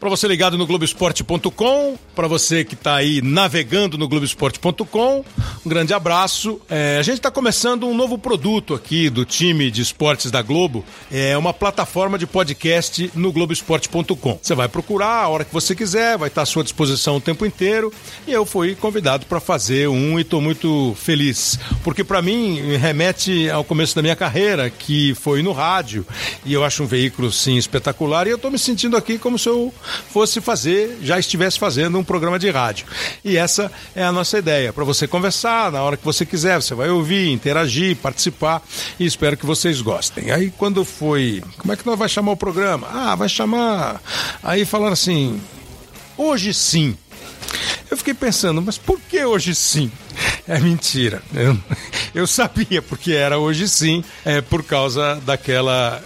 Para você ligado no Globoesporte.com, para você que está aí navegando no Globoesporte.com, um grande abraço. É, a gente está começando um novo produto aqui do time de esportes da Globo, é uma plataforma de podcast no Globoesporte.com. Você vai procurar a hora que você quiser, vai estar à sua disposição o tempo inteiro. E eu fui convidado para fazer um e estou muito feliz, porque para mim remete ao começo da minha carreira, que foi no rádio, e eu acho um veículo sim espetacular. E eu estou me sentindo aqui como se eu fosse fazer, já estivesse fazendo um programa de rádio. E essa é a nossa ideia, para você conversar na hora que você quiser, você vai ouvir, interagir, participar e espero que vocês gostem. Aí quando foi, como é que nós vai chamar o programa? Ah, vai chamar. Aí falaram assim, hoje sim. Eu fiquei pensando, mas por que hoje sim? É mentira. Eu, eu sabia porque era hoje sim, é por causa daquela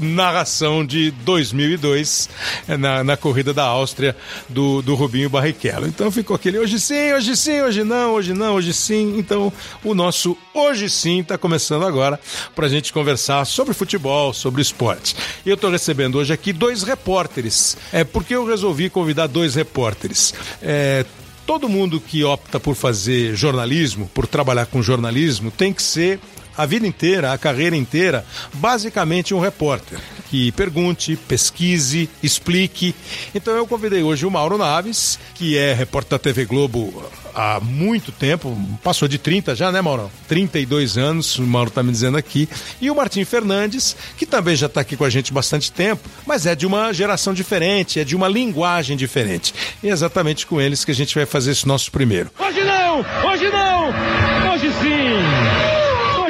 narração de 2002 eh, na, na corrida da Áustria do, do Rubinho Barrichello. Então ficou aquele hoje sim, hoje sim, hoje não, hoje não, hoje sim. Então o nosso hoje sim está começando agora para a gente conversar sobre futebol, sobre esporte. E eu estou recebendo hoje aqui dois repórteres. É porque eu resolvi convidar dois repórteres. É, todo mundo que opta por fazer jornalismo, por trabalhar com jornalismo, tem que ser a vida inteira, a carreira inteira, basicamente um repórter que pergunte, pesquise, explique. Então eu convidei hoje o Mauro Naves, que é repórter da TV Globo há muito tempo, passou de 30 já, né, Mauro? 32 anos, o Mauro está me dizendo aqui. E o Martim Fernandes, que também já está aqui com a gente bastante tempo, mas é de uma geração diferente, é de uma linguagem diferente. E é exatamente com eles que a gente vai fazer esse nosso primeiro. Hoje não! Hoje não! Hoje sim!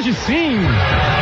Hoje sim!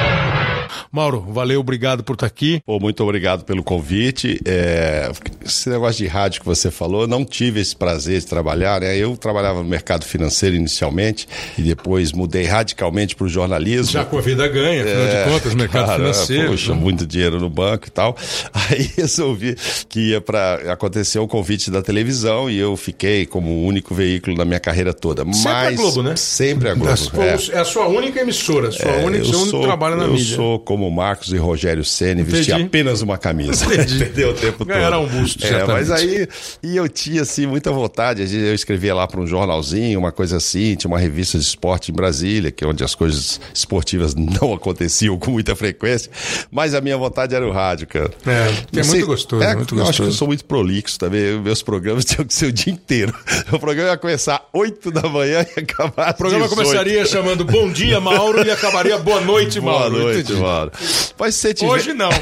Mauro, valeu, obrigado por estar aqui. Pô, muito obrigado pelo convite. É, esse negócio de rádio que você falou, não tive esse prazer de trabalhar, né? Eu trabalhava no mercado financeiro inicialmente e depois mudei radicalmente para o jornalismo. Já com a vida ganha, afinal é, de contas, mercado cara, financeiro. Poxa, né? muito dinheiro no banco e tal. Aí resolvi que ia para acontecer o convite da televisão e eu fiquei como o único veículo na minha carreira toda. Sempre Mas, a Globo, né? Sempre a Globo. É, é a sua única emissora, sua é, única, seu único trabalho na eu mídia. Eu sou como Marcos e Rogério Ceni vestia apenas uma camisa. Entendeu o tempo todo. Era um busto, é, Mas aí, e eu tinha, assim, muita vontade. Eu escrevia lá para um jornalzinho, uma coisa assim, tinha uma revista de esporte em Brasília, que é onde as coisas esportivas não aconteciam com muita frequência. Mas a minha vontade era o rádio, cara. É, é muito gostoso. É, muito eu gostoso. acho que eu sou muito prolixo também. Meus programas tinham que ser o dia inteiro. O programa ia começar 8 da manhã e acabar O programa 18. começaria chamando Bom Dia, Mauro, e acabaria Boa Noite, Mauro. Boa noite, Entendi. Mauro. Mas se tiver... Hoje não.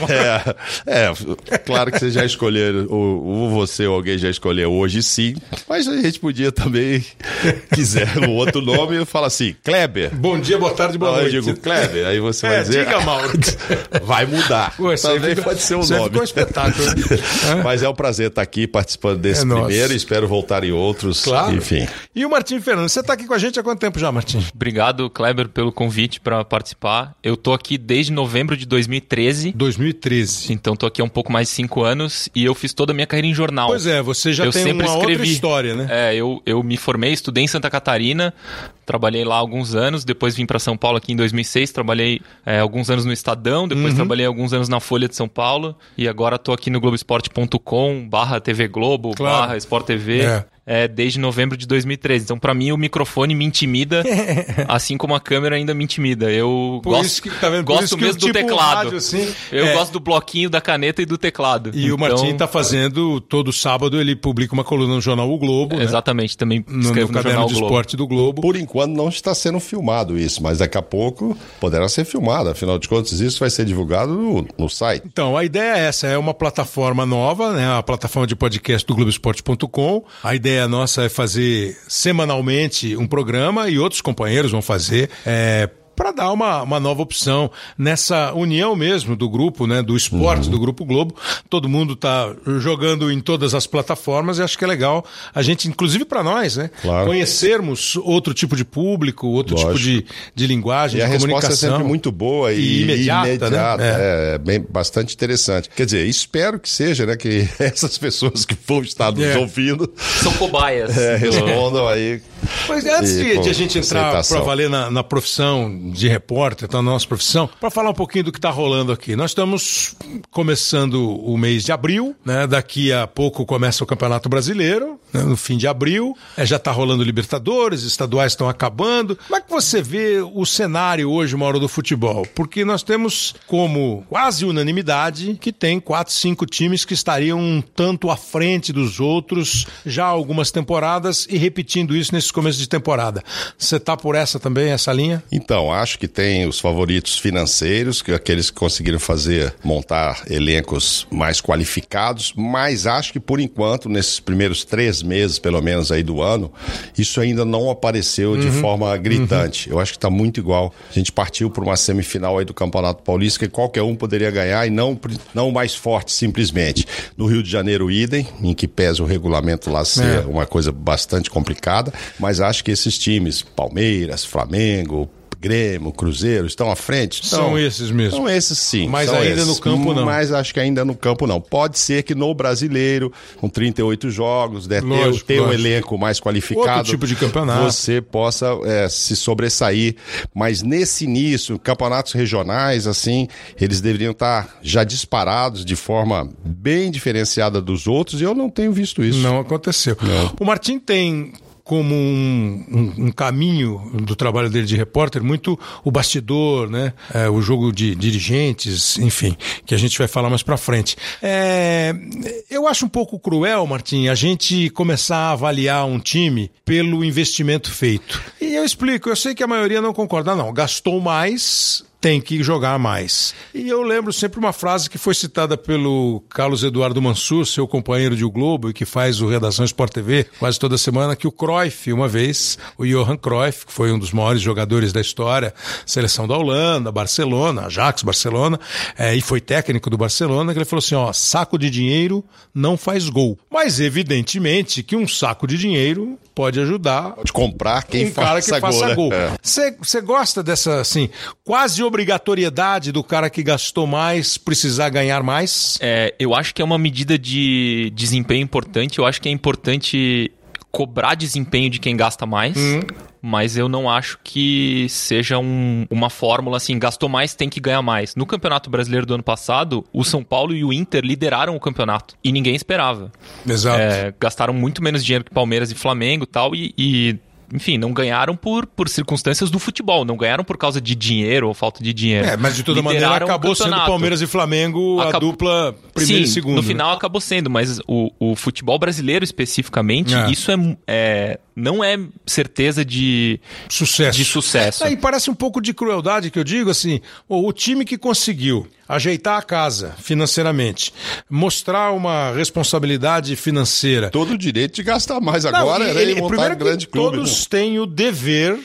É, é, claro que você já escolheu, ou, você ou alguém já escolheu hoje sim, mas a gente podia também, quiser um outro nome, fala assim, Kleber. Bom dia, boa tarde, boa noite. Eu digo Kleber, aí você é, vai dizer... diga, Mauro. vai mudar. Pô, também fica, pode ser o um nome. Ficou um espetáculo. mas é um prazer estar aqui participando desse é primeiro, espero voltar em outros, claro. enfim. E o Martim Fernandes, você está aqui com a gente há quanto tempo já, Martim? Obrigado, Kleber, pelo convite para participar. Eu tô aqui desde novembro de 2013. 2013. Então tô aqui há um pouco mais de cinco anos e eu fiz toda a minha carreira em jornal. Pois é, você já eu tem sempre uma escrevi. outra história, né? É, eu, eu me formei, estudei em Santa Catarina, trabalhei lá alguns anos, depois vim para São Paulo aqui em 2006, trabalhei é, alguns anos no Estadão, depois uhum. trabalhei alguns anos na Folha de São Paulo e agora tô aqui no Globoesporte.com barra TV Globo, claro. barra Sport TV. É é, desde novembro de 2013. Então, para mim, o microfone me intimida, assim como a câmera ainda me intimida. Eu Por gosto, que, tá gosto mesmo do tipo teclado. Rádio, assim, eu é... gosto do bloquinho, da caneta e do teclado. E então... o Martim está fazendo, todo sábado, ele publica uma coluna no Jornal O Globo. Né? Exatamente, também no, no, no caderno de esporte do Globo. Por enquanto não está sendo filmado isso, mas daqui a pouco poderá ser filmado. Afinal de contas, isso vai ser divulgado no, no site. Então, a ideia é essa, é uma plataforma nova, né? A plataforma de podcast do Globoesporte.com. A ideia nossa é fazer semanalmente um programa e outros companheiros vão fazer. É, para dar uma, uma nova opção nessa união mesmo do grupo, né, do esporte uhum. do Grupo Globo. Todo mundo está jogando em todas as plataformas e acho que é legal a gente, inclusive para nós, né, claro. conhecermos outro tipo de público, outro Lógico. tipo de, de linguagem, e de a comunicação. resposta é sempre muito boa e, e imediata, imediata né? é, é bem, bastante interessante. Quer dizer, espero que seja, né, que essas pessoas que vão estar nos É. ouvindo São cobaias. é, respondam aí Mas antes E, de, de a gente entrar para valer na, na profissão de repórter, tá, na nossa profissão, para falar um pouquinho do que está rolando aqui. Nós estamos começando o mês de abril, né? Daqui a pouco começa o Campeonato Brasileiro, né? no fim de abril. É, já está rolando Libertadores, estaduais estão acabando. Como é que você vê o cenário hoje, uma hora do futebol? Porque nós temos como quase unanimidade que tem quatro, cinco times que estariam um tanto à frente dos outros já há algumas temporadas e repetindo isso nesse começo de temporada. Você tá por essa também, essa linha? Então, acho que tem os favoritos financeiros, que aqueles que conseguiram fazer, montar elencos mais qualificados, mas acho que por enquanto, nesses primeiros três meses, pelo menos aí do ano, isso ainda não apareceu de forma gritante. Eu acho que está muito igual. A gente partiu para uma semifinal aí do Campeonato Paulista que qualquer um poderia ganhar e não, não o mais forte, simplesmente. No Rio de Janeiro, idem, em que pesa o regulamento lá ser É. uma coisa bastante complicada, mas acho que esses times, Palmeiras, Flamengo, Grêmio, Cruzeiro, estão à frente? São esses mesmo. São esses sim. Mas ainda esses. no campo, não. Mas acho que ainda no campo não. Pode ser que no brasileiro, com 38 jogos, né, ter, Lógico, ter um lógico. elenco mais qualificado. Outro tipo de campeonato. Você possa é, se sobressair. Mas nesse início, campeonatos regionais, assim, eles deveriam estar já disparados de forma bem diferenciada dos outros, e eu não tenho visto isso. Não aconteceu. O Martim tem como um, um- um caminho do trabalho dele de repórter muito o bastidor, né? É, o jogo de dirigentes, enfim, que a gente vai falar mais pra frente. É, eu acho um pouco cruel, Martim, a gente começar a avaliar um time pelo investimento feito. E eu explico, eu sei que a maioria não concorda, não. Gastou mais, tem que jogar mais. E eu lembro sempre uma frase que foi citada pelo Carlos Eduardo Mansur, seu companheiro de O Globo, e que faz o Redação Sport TV quase toda semana, que o Cruyff, uma vez, o Johan Cruyff, que foi um dos maiores jogadores da história, seleção da Holanda, Barcelona, Ajax, Barcelona, eh, e foi técnico do Barcelona, que ele falou assim, ó, saco de dinheiro não faz gol. Mas evidentemente que um saco de dinheiro pode ajudar Pode comprar quem um cara que faça faça gol. gol. né? Você gosta dessa, assim, quase obrigatoriedade do cara que gastou mais precisar ganhar mais? É, eu acho que é uma medida de desempenho importante. Eu acho que é importante cobrar desempenho de quem gasta mais. Mas eu não acho que seja um- uma fórmula assim, gastou mais, tem que ganhar mais. No Campeonato Brasileiro do ano passado, o São Paulo e o Inter lideraram o campeonato. E ninguém esperava. Exato. É, gastaram muito menos dinheiro que Palmeiras e Flamengo e tal, e, e, enfim, não ganharam por, por circunstâncias do futebol, não ganharam por causa de dinheiro ou falta de dinheiro. É, mas de toda maneira Lideraram o acabou sendo. Palmeiras e Flamengo a Acabou- dupla primeiro Sim, e segundo. no né? final acabou sendo, mas o, o futebol brasileiro especificamente, É. isso é, é- não é certeza de, Sucesso. de sucesso. Aí parece um pouco de crueldade que eu digo assim, o, o time que conseguiu ajeitar a casa financeiramente, mostrar uma responsabilidade financeira, Todo o direito de gastar mais Não, agora e era ele, montar primeiro um grande clube. Todos né? têm o dever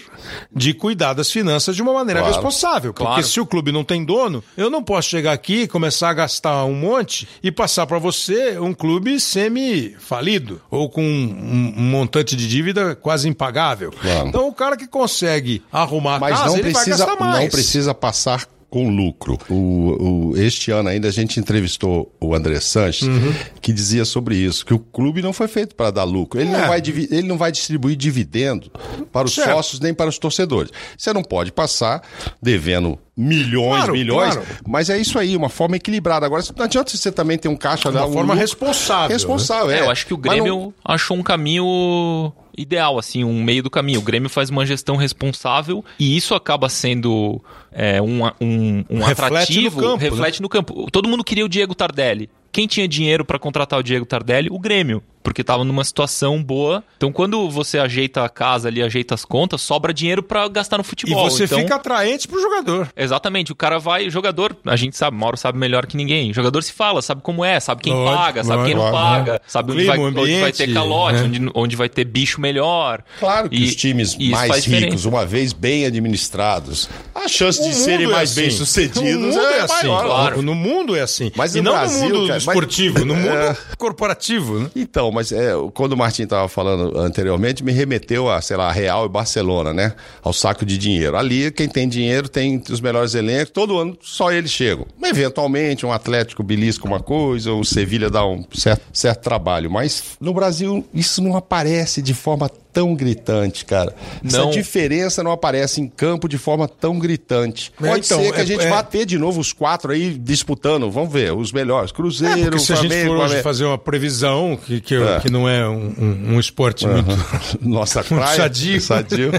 de cuidar das finanças de uma maneira Claro. responsável. Porque Claro. se o clube não tem dono, eu não posso chegar aqui e começar a gastar um monte e passar para você um clube semi-falido ou com um, um montante de dívida quase impagável. Claro. Então o cara que consegue arrumar a Mas casa, não ele vai precisa, gastar mais. não precisa passar com lucro. O, o- este ano ainda a gente entrevistou o André Sanches, Uhum. que dizia sobre isso, que o clube não foi feito para dar lucro. Ele, É. não vai, ele não vai distribuir dividendo para os Certo. sócios nem para os torcedores. Você não pode passar devendo milhões, Claro, milhões, claro. mas é isso aí, uma forma equilibrada. Agora, não adianta você também ter um caixa... Uma um forma lucro- responsável, Responsável, É, é. eu acho que o Mas não- Grêmio achou um caminho ideal, assim, um meio do caminho. O Grêmio faz uma gestão responsável e isso acaba sendo é, um, um, um Reflete atrativo. no campo, né? reflete no campo. Todo mundo queria o Diego Tardelli. Quem tinha dinheiro para contratar o Diego Tardelli? O Grêmio. Porque estava numa situação boa. Então, quando você ajeita a casa ali, ajeita as contas, sobra dinheiro para gastar no E futebol. você então... fica atraente pro jogador. Exatamente, o cara vai, jogador, a gente sabe, Mauro sabe melhor que ninguém. O jogador se fala, sabe como é, sabe quem Lógico, paga, sabe quem não lógico, paga, sabe onde Clima, vai, o onde vai ambiente, ter calote, né? onde, onde vai ter bicho melhor. Claro que E- os times e mais ricos, diferença. uma vez bem administrados, a chance O de serem é mais assim. bem O sucedidos mundo é, é assim. maior. claro. No mundo é assim. Mas e no não Brasil, no mundo cara, mas- esportivo, no mundo É. corporativo, né? Então, mas é, quando o Martin estava falando anteriormente, me remeteu a, sei lá, Real e Barcelona, né? Ao saco de dinheiro. Ali, quem tem dinheiro tem os melhores elencos, todo ano só eles chegam. Eventualmente, um Atlético belisca uma coisa, o Sevilha dá um certo, certo trabalho. Mas no Brasil, isso não aparece de forma tão gritante, cara. Não. Essa diferença não aparece em campo de forma tão gritante. É, Pode então, ser que é- a gente é- vá ter de novo os quatro aí disputando. Vamos ver, os melhores. É, Cruzeiro, porque se a gente for hoje Flamengo. fazer uma previsão, que, que, É. que não é um, um- um esporte muito, Nossa muito praia. sadio. sadio.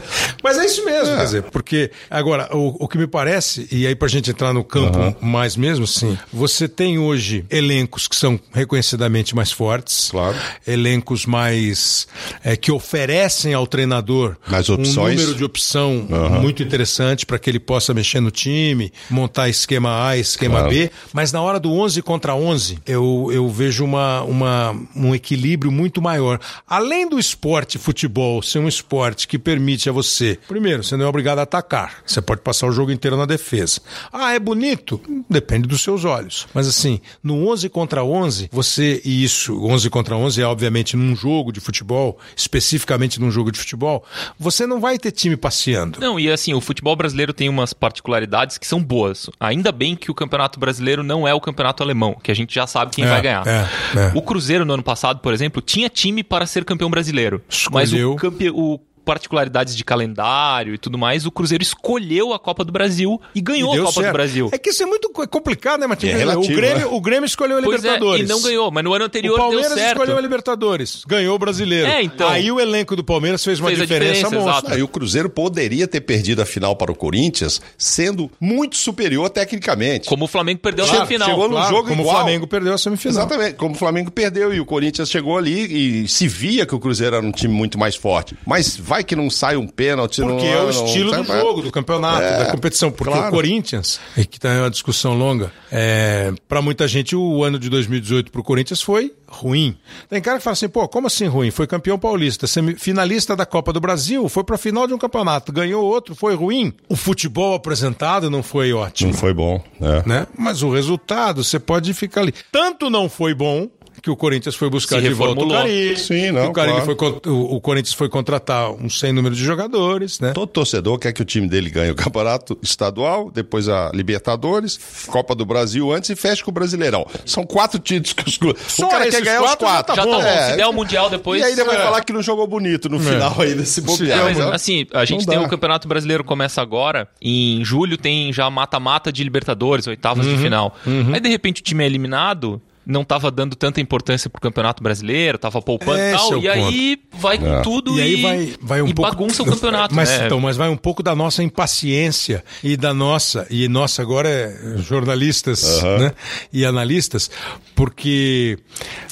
Mas é isso mesmo, quer dizer, porque agora, o, o que me parece, e aí pra gente entrar no campo mais mesmo, sim, você tem hoje elencos que são reconhecidamente mais fortes, Claro. elencos mais é, que oferecem ao treinador um número de opção muito interessante para que ele possa mexer no time, montar esquema A, esquema Claro. B, mas na hora do 11 contra 11, eu, eu vejo uma, uma, um equilíbrio muito maior. Além do esporte futebol ser um esporte que permite a você, primeiro, você não é obrigado a atacar, você pode passar o jogo inteiro na defesa. Ah, é bonito? Depende dos seus olhos. Mas assim, no 11 contra 11, você, e isso, 11 contra 11 é obviamente num jogo de futebol, especificamente num jogo de futebol, você não vai ter time passeando. Não, e assim, o futebol brasileiro tem umas particularidades que são boas. Ainda bem que o campeonato brasileiro não é o campeonato alemão, que a gente já sabe quem É, vai ganhar. é, é. O Cruzeiro, no ano passado, por exemplo, tinha time para ser campeão brasileiro. Mas Escolheu. o, campe... o particularidades de calendário e tudo mais, o Cruzeiro escolheu a Copa do Brasil e ganhou E a Copa certo. do Brasil. É que isso é muito co- complicado, né, Martins? É relativo, o, Grêmio, né? o Grêmio escolheu a Pois é, Libertadores. e não ganhou, mas no ano anterior O Palmeiras deu certo. escolheu a Libertadores. Ganhou o brasileiro. É, então. Aí o elenco do Palmeiras fez uma Fez a diferença, diferença. Aí o Cruzeiro poderia ter perdido a final para o Corinthians, sendo muito superior tecnicamente. Como o Flamengo perdeu Chegou- na final. chegou no Claro, jogo como igual. o Flamengo perdeu a semifinal. Exatamente, como o Flamengo perdeu e o Corinthians chegou ali e se via que o Cruzeiro era um time muito mais forte. Mas vai que não sai um pênalti. Porque não, é o estilo não- do jogo, do campeonato, É, da competição. Porque claro. o Corinthians, e que tá uma discussão longa, é, para muita gente o ano de 2018 pro Corinthians foi ruim. Tem cara que fala assim, pô, como assim ruim? Foi campeão paulista, semifinalista da Copa do Brasil, foi pra final de um campeonato, ganhou outro, foi ruim. O futebol apresentado não foi ótimo Não foi bom. né? né? Mas o resultado, você pode ficar ali. Tanto não foi bom que o Corinthians foi buscar Se de volta o. Carilli. Sim, não, o, Carilli claro. foi, o, o Corinthians foi contratar um sem número de jogadores, né? Todo torcedor quer que o time dele ganhe o campeonato estadual, depois a Libertadores, Copa do Brasil antes e feche com o Brasileirão. São quatro títulos que os clubes. Só O cara quer ganhar os quatro já quatro. tá Já tá bom. É. Se der o Mundial depois. E aí ele vai É. falar que não jogou bonito no final aí desse É, bobear. mas, Então, assim, a gente tem o Campeonato Brasileiro começa agora. Em julho tem já mata-mata de Libertadores, oitavas Uhum, de final. Aí de repente o time é eliminado. Não tava dando tanta importância pro Campeonato Brasileiro, tava poupando e Esse tal. é o e aí vai com tudo E e, aí vai, vai um e pouco. bagunça o campeonato. Mas, né? então, mas vai um pouco da nossa impaciência e da nossa, e nossa agora é jornalistas né? e analistas, porque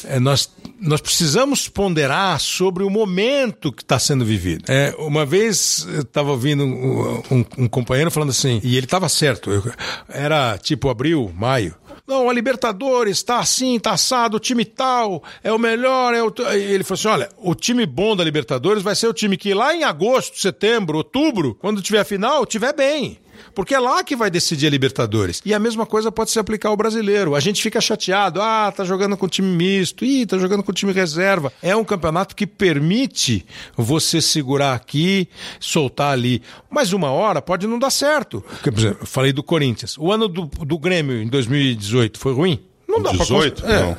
é, nós. Nós precisamos ponderar sobre o momento que está sendo vivido. É, uma vez eu estava ouvindo um, um- um companheiro falando assim, e ele estava certo, eu- era tipo abril, maio. Não, a Libertadores está assim, tá assado, o time tal, é o melhor. É o... t-" E Ele falou assim: olha, o time bom da Libertadores vai ser o time que lá em agosto, setembro, outubro, quando tiver a final, tiver bem. Porque é lá que vai decidir a Libertadores. E a mesma coisa pode se aplicar ao brasileiro. A gente fica chateado. Ah, tá jogando com time misto. Ih, tá jogando com time reserva. É um campeonato que permite você segurar aqui, soltar ali. Mas uma hora pode não dar certo. Porque, por exemplo, eu falei do Corinthians. O ano do, do Grêmio em 2018 foi ruim? Não dá 18? pra... É, Não.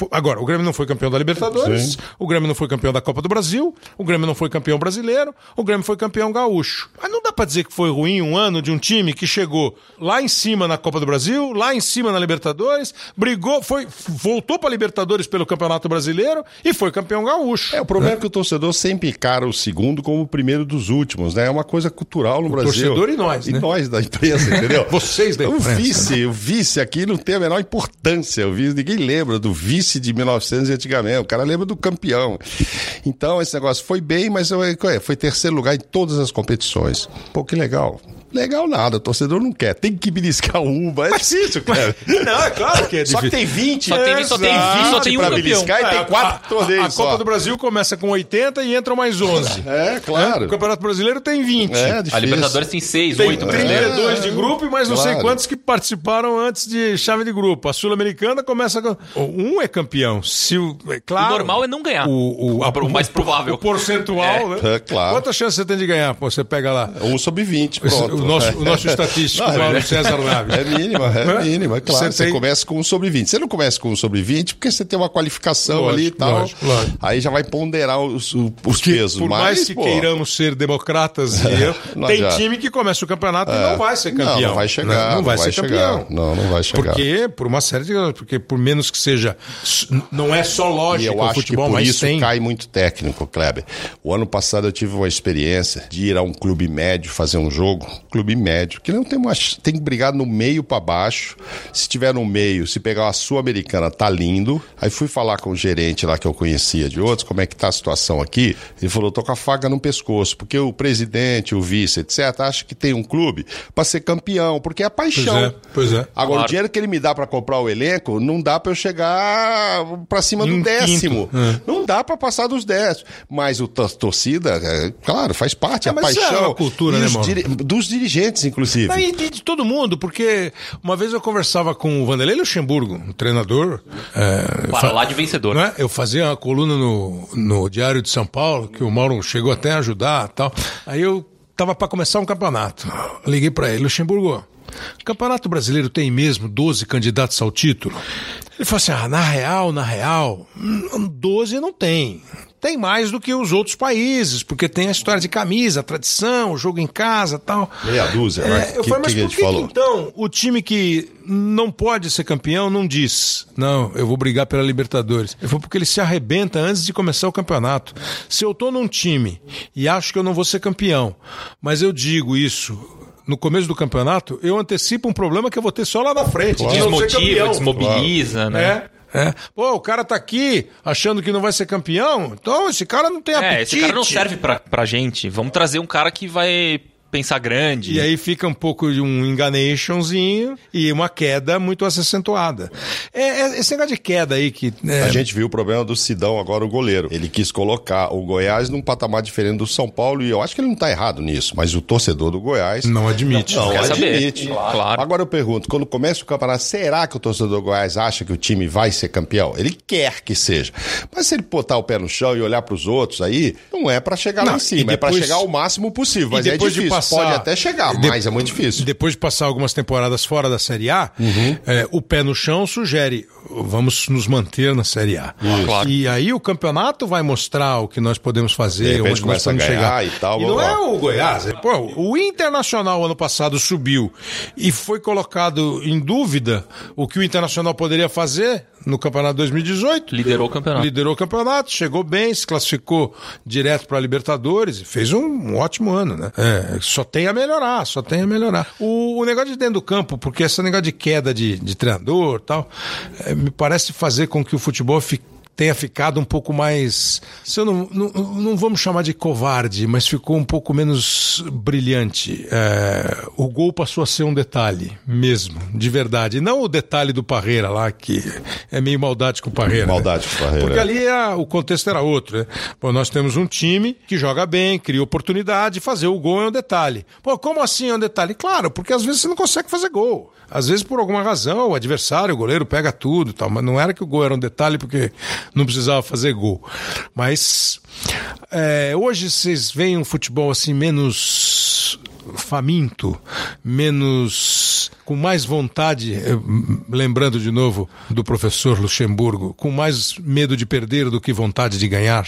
Não Agora, o Grêmio não foi campeão da Libertadores, Sim. o Grêmio não foi campeão da Copa do Brasil, o Grêmio não foi campeão brasileiro, o Grêmio foi campeão gaúcho. Mas não dá pra dizer que foi ruim um ano de um time que chegou lá em cima na Copa do Brasil, lá em cima na Libertadores, brigou, foi, voltou pra Libertadores pelo Campeonato Brasileiro e foi campeão gaúcho. É, o problema é que o torcedor sempre encara o segundo como o primeiro dos últimos, né? É uma coisa cultural no Brasil. torcedor e nós, E né? nós da imprensa, entendeu? Vocês da O vice, o vice aqui não tem a menor importância. O vice, ninguém lembra do vice de 1900 de antigamente. O cara lembra do campeão. Então, esse negócio foi bem, mas é, foi terceiro lugar em todas as competições. Pô, que legal. Legal nada, o torcedor não quer. Tem que beliscar uma. É difícil, cara. Não, é claro que é Só que difícil. tem 20. Só tem- só tem 20, só tem um pra campeão. beliscar e É, tem a- quatro torneios a Copa só. do Brasil começa com 80 e entram mais 11. É, claro. O Campeonato Brasileiro tem 20. É, difícil. A Libertadores tem seis, Tem oito. 32 de grupo e mais não sei Claro. quantos que participaram antes de chave de grupo. A Sul-Americana começa com. Um é campeão. Se o, é claro, O normal é não ganhar. O, o, A- o mais provável. O percentual, né? É, claro. Quanta chance você tem de ganhar? Pô, você pega lá. Um sobre 20, Esse- pronto. O nosso, o nosso estatístico, Não, Mauro é- César Naves. É mínima, é Né? mínima, é claro. Você Você, tem- começa com um sobre 20. Você não começa com um sobre 20 porque você tem uma qualificação Lógico, ali e tal. lógico, lógico. Aí já vai ponderar os, os Porque, pesos. por mas, mais que pô, queiramos ser democratas, e eu, tem adianta. time que começa o campeonato e não vai ser campeão. Não, não vai chegar. Não, não vai ser chegar. campeão. Não, não vai chegar. Porque, por uma série de porque por menos que seja, não é só E lógico eu acho futebol, que por mas isso tem. cai muito técnico, Kleber. O ano passado eu tive uma experiência de ir a um clube médio fazer um jogo. Clube médio, que não tem uma. Tem que brigar no meio pra baixo. Se tiver no meio, se pegar uma Sul-Americana, tá lindo. Aí fui falar com o gerente lá que eu conhecia de outros, como é que tá a situação aqui. Ele falou: tô com a faca no pescoço, porque o presidente, o vice, etc., acha que tem um clube pra ser campeão, porque é paixão. Pois é, pois é. Agora, Claro. o dinheiro que ele me dá pra comprar o elenco, não dá pra eu chegar pra cima do Um décimo. é. Não dá pra passar dos décimos. Mas o tor- torcida, é, claro, faz parte, É, a é paixão. uma cultura, E né, os Mauro? diri- Dos dirigentes, inclusive. Não, e de, todo mundo, porque uma vez eu conversava com o Vanderlei Luxemburgo, um treinador. é, Para lá de vencedor. não é? Eu fazia uma coluna no, no Diário de São Paulo, que o Mauro chegou até a ajudar tal. Aí eu tava para começar um campeonato. Liguei para ele, Luxemburgo. O Campeonato Brasileiro tem mesmo 12 candidatos ao título? Ele falou assim: ah, na real, na real, hum, 12 não tem. Tem mais do que os outros países, porque tem a história de camisa, a tradição, o jogo em casa tal. Meia dúzia, É, né? eu Que- falei, mas que por que, que, então o time que não pode ser campeão não diz, não, eu vou brigar pela Libertadores? Ele falou, porque ele se arrebenta antes de começar o campeonato. Se eu tô num time e acho que eu não vou ser campeão, mas eu digo isso no começo do campeonato, eu antecipo um problema que eu vou ter só lá na frente. ser Desmotiva, desmobiliza, né? É. É. Pô, o cara tá aqui achando que não vai ser campeão, então esse cara não tem apetite. É, esse cara não serve pra, pra gente. Vamos trazer um cara que vai pensar grande. E aí fica um pouco de um enganationzinho e uma queda muito acentuada. É, é esse negócio de queda aí que. é, A gente viu o problema do Sidão agora, o goleiro. Ele quis colocar o Goiás num patamar diferente do São Paulo e eu acho que ele não tá errado nisso, mas o torcedor do Goiás não admite. não quer saber. admite. Claro. Agora eu pergunto, quando começa o campeonato, será que o torcedor do Goiás acha que o time vai ser campeão? Ele quer que seja. Mas se ele botar o pé no chão e olhar para os outros aí, não é para chegar lá Não, em cima, e é para depois- chegar ao máximo possível. E Mas é depois de difícil. Passar- Pode até chegar, e de- mas é muito difícil. Depois de passar algumas temporadas fora da Série A, Uhum. é, o pé no chão sugere vamos nos manter na Série A. Claro. E aí o campeonato vai mostrar o que nós podemos De fazer, onde nós podemos chegar. e tal, não blá, é o Goiás. é, Pô, o Internacional ano passado subiu e foi colocado em dúvida o que o Internacional poderia fazer no Campeonato 2018. Liderou o campeonato. Liderou o campeonato, chegou bem, se classificou direto para a Libertadores e fez um, um ótimo ano, né? É, só tem a melhorar, só tem a melhorar. O, o negócio de dentro do campo, porque esse negócio de queda de, de treinador e tal, é, me parece fazer com que o futebol fique tenha ficado um pouco mais. Se eu não, não, não vamos chamar de covarde, mas ficou um pouco menos brilhante. É, o gol passou a ser um detalhe mesmo, de verdade. E não o detalhe do Parreira lá, que é meio maldade com o Parreira. né? Maldade com o Parreira, Porque é. ali a- o contexto era outro. Né? Pô, nós temos um time que joga bem, cria oportunidade, fazer o gol é um detalhe. Pô, como assim é um detalhe? Claro, porque às vezes você não consegue fazer gol. Às vezes, por alguma razão, o adversário, o goleiro, pega tudo e tal. Mas não era que o gol era um detalhe porque não precisava fazer gol. Mas é, hoje vocês veem um futebol assim menos faminto, menos com mais vontade, eh, lembrando de novo do professor Luxemburgo, com mais medo de perder do que vontade de ganhar.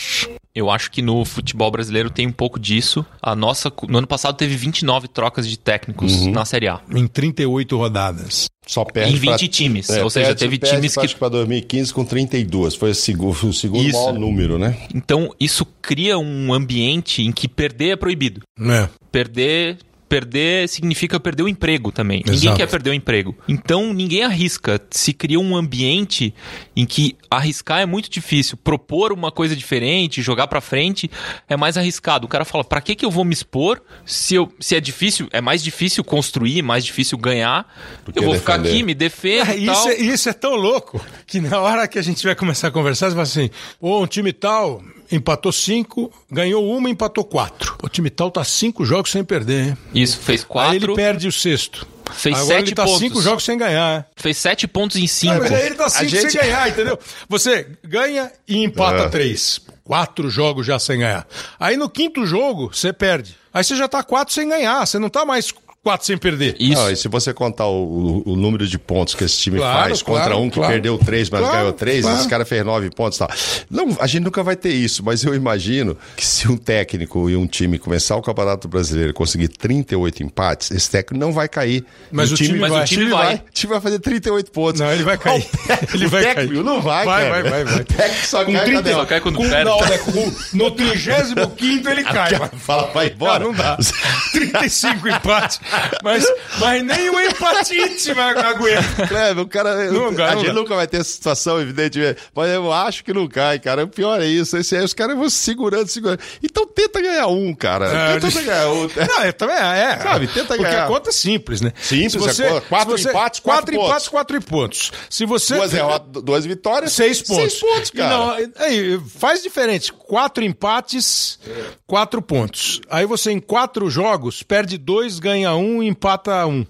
Eu acho que no futebol brasileiro tem um pouco disso. A nossa, no ano passado teve 29 trocas de técnicos Uhum. na Série A. Em 38 rodadas. Só perde Em 20 times, ou seja, teve times que- para 2015 com 32, foi o segundo, o segundo Isso. maior número, né? Então, isso cria um ambiente em que perder é proibido. É. Perder. Perder significa perder o emprego também. Ninguém Exato. quer perder o emprego. Então ninguém arrisca. Se cria um ambiente em que arriscar é muito difícil. Propor uma coisa diferente, jogar pra frente é mais arriscado. O cara fala: "Pra que que eu vou me expor se eu se é difícil, é mais difícil construir, mais difícil ganhar. que eu vou ficar defender. aqui, me defendo É, e tal". isso, é, isso é tão louco que na hora que a gente vai começar a conversar, você fala assim: pô, um time tal empatou cinco, ganhou uma, empatou quatro. O time tal tá cinco jogos sem perder, hein? Isso fez quatro. Aí ele perde o sexto. Fez Agora sete ele tá pontos. cinco jogos sem ganhar. Fez sete pontos em cinco. Não, mas aí ele tá cinco gente- sem ganhar, entendeu? Você ganha e empata É. três. Quatro jogos já sem ganhar. Aí no quinto jogo, você perde. Aí você já tá quatro sem ganhar. Você não tá mais quatro sem perder. Isso. Não, e se você contar o, o- o número de pontos que esse time Claro, faz contra claro, um que claro. perdeu três, mas Claro, ganhou três, claro. esse cara fez nove pontos e tal. Não, a gente nunca vai ter isso, mas eu imagino que se um técnico e um time começar o Campeonato Brasileiro e conseguir 38 empates, esse técnico não vai cair. Mas o time Mas vai. o time vai. O time vai fazer 38 pontos. Não, ele vai cair. Ele vai técnico cair. não vai, Vai, cara. vai, vai, vai. O técnico só Com cai 30 cadê? Só cai quando com, perde. não, né, com- no 35 ele cai. Fala, vai embora. Cara, não dá. 35 empates. Mas, mas nem o empatite vai aguentar. Kleber, o cara. Dá, a gente nunca vai ter essa situação, evidentemente. Mas eu acho que não cai, cara. O pior é isso. Esse aí, os caras vão se segurando, segurando. Então tenta ganhar um, cara. É, tenta ganhar um. Não, é, também é. é. Sabe, tenta Porque ganhar. a conta é simples, né? Simples, Se você, conta. Quatro você- empates, quatro quatro empates, pontos. quatro pontos. Se você. Duas, derrotas, duas vitórias. Seis pontos. Seis pontos, cara. Não, aí, faz diferente. Quatro empates, quatro pontos. Aí você, em quatro jogos, perde dois, ganha um e empata um.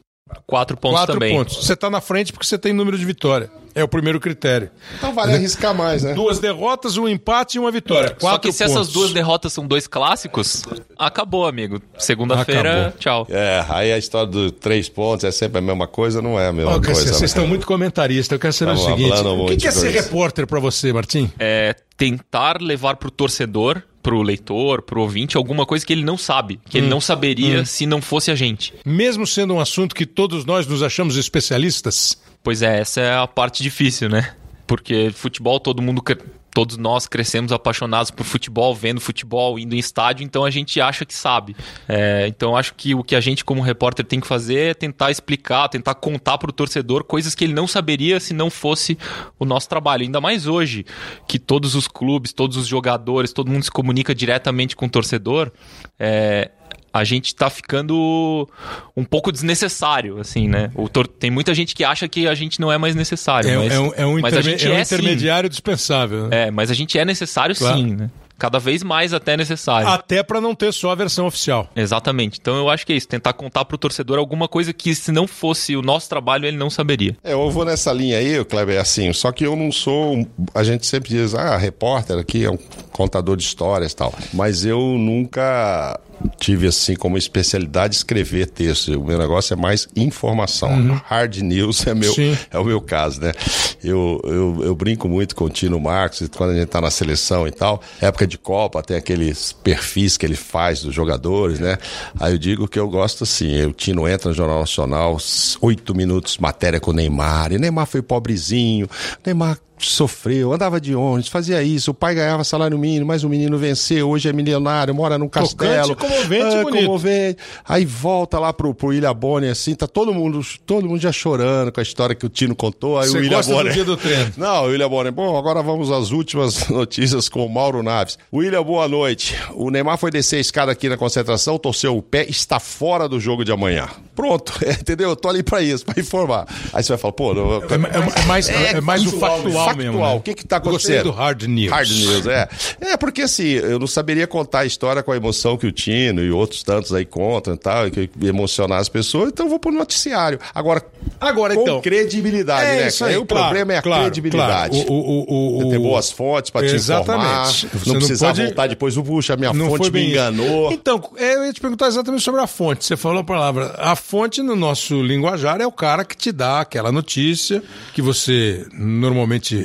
Quatro pontos quatro também. pontos. Você tá na frente porque você tem número de vitória. É o primeiro critério. Então vale arriscar mais, né? Duas derrotas, um empate e uma vitória. Quatro Só que se essas duas derrotas são dois clássicos, acabou, amigo. Segunda-feira, tchau. É, aí a história dos três pontos é sempre a mesma coisa, não é a mesma quer coisa. dizer, né? vocês estão muito comentaristas. Eu quero saber o Estamos seguinte: o que, que é ser repórter pra você, Martim? É tentar levar pro torcedor, pro leitor, pro ouvinte, alguma coisa que ele não sabe, que Hum. ele não saberia se não fosse a gente. Mesmo sendo um assunto que todos nós nos achamos especialistas, Pois é, essa é a parte difícil, né? Porque futebol, todo mundo, todos nós crescemos apaixonados por futebol, vendo futebol, indo em estádio, então a gente acha que sabe. É, então acho que o que a gente, como repórter, tem que fazer é tentar explicar, tentar contar pro torcedor coisas que ele não saberia se não fosse o nosso trabalho. Ainda mais hoje, que todos os clubes, todos os jogadores, todo mundo se comunica diretamente com o torcedor. É, a gente tá ficando um pouco desnecessário, assim, né? O tor- Tem muita gente que acha que a gente não é mais necessário. é, mas, é um, é um mas a interme- gente é um é, sim. intermediário dispensável. né? É, mas a gente é necessário Claro. sim, né? Cada vez mais até necessário. Até pra não ter só a versão oficial. Exatamente. Então eu acho que é isso, tentar contar pro torcedor alguma coisa que se não fosse o nosso trabalho ele não saberia. É, eu vou nessa linha aí, Kleber, assim, só que eu não sou. um- A gente sempre diz, ah, repórter aqui é um contador de histórias e tal. Mas eu nunca tive, assim, como especialidade escrever texto. O meu negócio é mais informação. Hard news é, meu, Sim. é o meu caso, né? Eu, eu, eu brinco muito com o Tino Marcos, quando a gente tá na seleção e tal. Época de Copa, tem aqueles perfis que ele faz dos jogadores, né? Aí eu digo que eu gosto assim, o Tino entra no Jornal Nacional, oito minutos, matéria com o Neymar, e Neymar foi pobrezinho, Neymar sofreu, andava de ônibus, fazia isso, o pai ganhava salário mínimo, mas o menino venceu, hoje é milionário, mora num castelo. comovente e Ah, bonito. comovente. Aí volta lá pro, pro William Bonner, assim, tá todo mundo, todo mundo já chorando com a história que o Tino contou. Aí Você o William gosta do Bonner... dia do treino? Não, William Bonner. Bom, agora vamos às últimas notícias com o Mauro Naves. William, boa noite. O Neymar foi descer a escada aqui na concentração, torceu o pé, está fora do jogo de amanhã. Pronto, entendeu? Eu tô ali pra isso, pra informar. Aí você vai falar, pô... Não, É, é- é mais, é, mais o factual, factual. mesmo. né? O que que tá Gostei acontecendo? do hard news. Hard news, é. É, porque assim, eu não saberia contar a história com a emoção que o Tino e outros tantos aí contam e tal, e que emocionar as pessoas, então eu vou pro noticiário. Agora, Agora, com então. credibilidade, né? isso aí, o claro, problema é a claro, credibilidade. claro. O, o, o, o, ter boas fontes pra te informar. Você Não não precisar pode- voltar depois, puxa, minha Não fonte me enganou. Então, eu ia te perguntar exatamente sobre a fonte. Você falou a palavra. A fonte no nosso linguajar é o cara que te dá aquela notícia que você normalmente.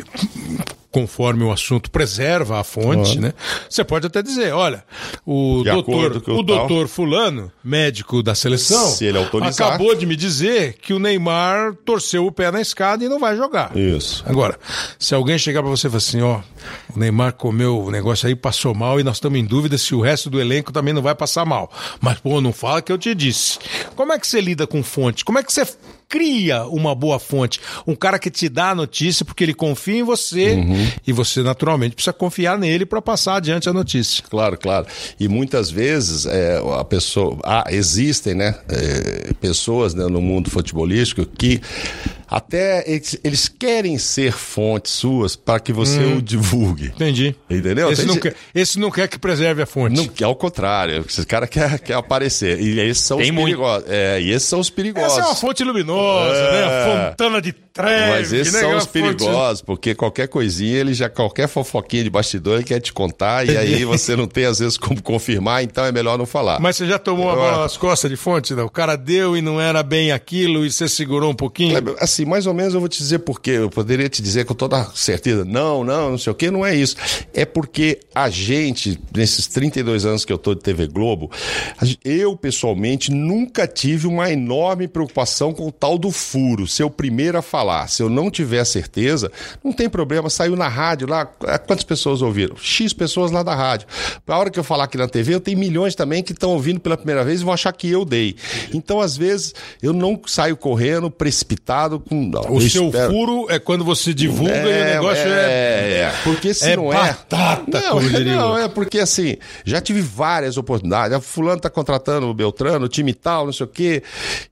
Conforme o assunto preserva a fonte, né? Você pode até dizer, olha, o De doutor, o o doutor fulano, médico da seleção, Se ele autorizar. acabou de me dizer que o Neymar torceu o pé na escada e não vai jogar. Isso. Agora, se alguém chegar pra você e falar assim, ó, o Neymar comeu o negócio aí, passou mal e nós estamos em dúvida se o resto do elenco também não vai passar mal. Mas, pô, não fala que eu te disse. Como é que você lida com fonte? Como é que você cria uma boa fonte? Um cara que te dá a notícia porque ele confia em você e você, naturalmente, precisa confiar nele para passar adiante a notícia. Claro, claro. E muitas vezes é, a pessoa. Ah, existem, né? é, pessoas né, no mundo futebolístico que Até eles, eles querem ser fontes suas para que você Hum. o divulgue. Entendi. Entendeu? Esse Tem não, quer, esse não quer que preserve a fonte. Não, que ao contrário, esse cara quer, quer aparecer. E esses são Tem os muito. perigosos. É, e esses são os perigosos. Essa é uma fonte luminosa, É. né? A Fontana de Trevi. Mas esses né? são os fonte- perigosos, porque qualquer coisinha, ele já, qualquer fofoquinha de bastidor, ele quer te contar, e aí você não tem, às vezes, como confirmar, então é melhor não falar. Mas você já tomou a Eu bola acho. nas costas de fonte? Não? O cara deu e não era bem aquilo e você segurou um pouquinho? Kleber, Assim, mais ou menos eu vou te dizer por quê. Eu poderia te dizer com toda certeza, não, não, não sei o quê, não é isso. É porque a gente, nesses 32 anos que eu tô de TV Globo, a eu pessoalmente nunca tive uma enorme preocupação com o tal do furo, ser o primeiro a falar. Se eu não tiver certeza, não tem problema, saiu na rádio lá, ah, quantas pessoas ouviram? X pessoas lá da rádio. A hora que eu falar aqui na TV, eu tenho milhões também que estão ouvindo pela primeira vez e vão achar que eu dei. Então, às vezes, eu não saio correndo, precipitado com. não, O eu seu espero. furo é quando você divulga e o negócio é. é, Porque se é não batata, é. Não, não, é porque assim, já tive várias oportunidades. Fulano tá contratando o Beltrano, o time tal, não sei o quê.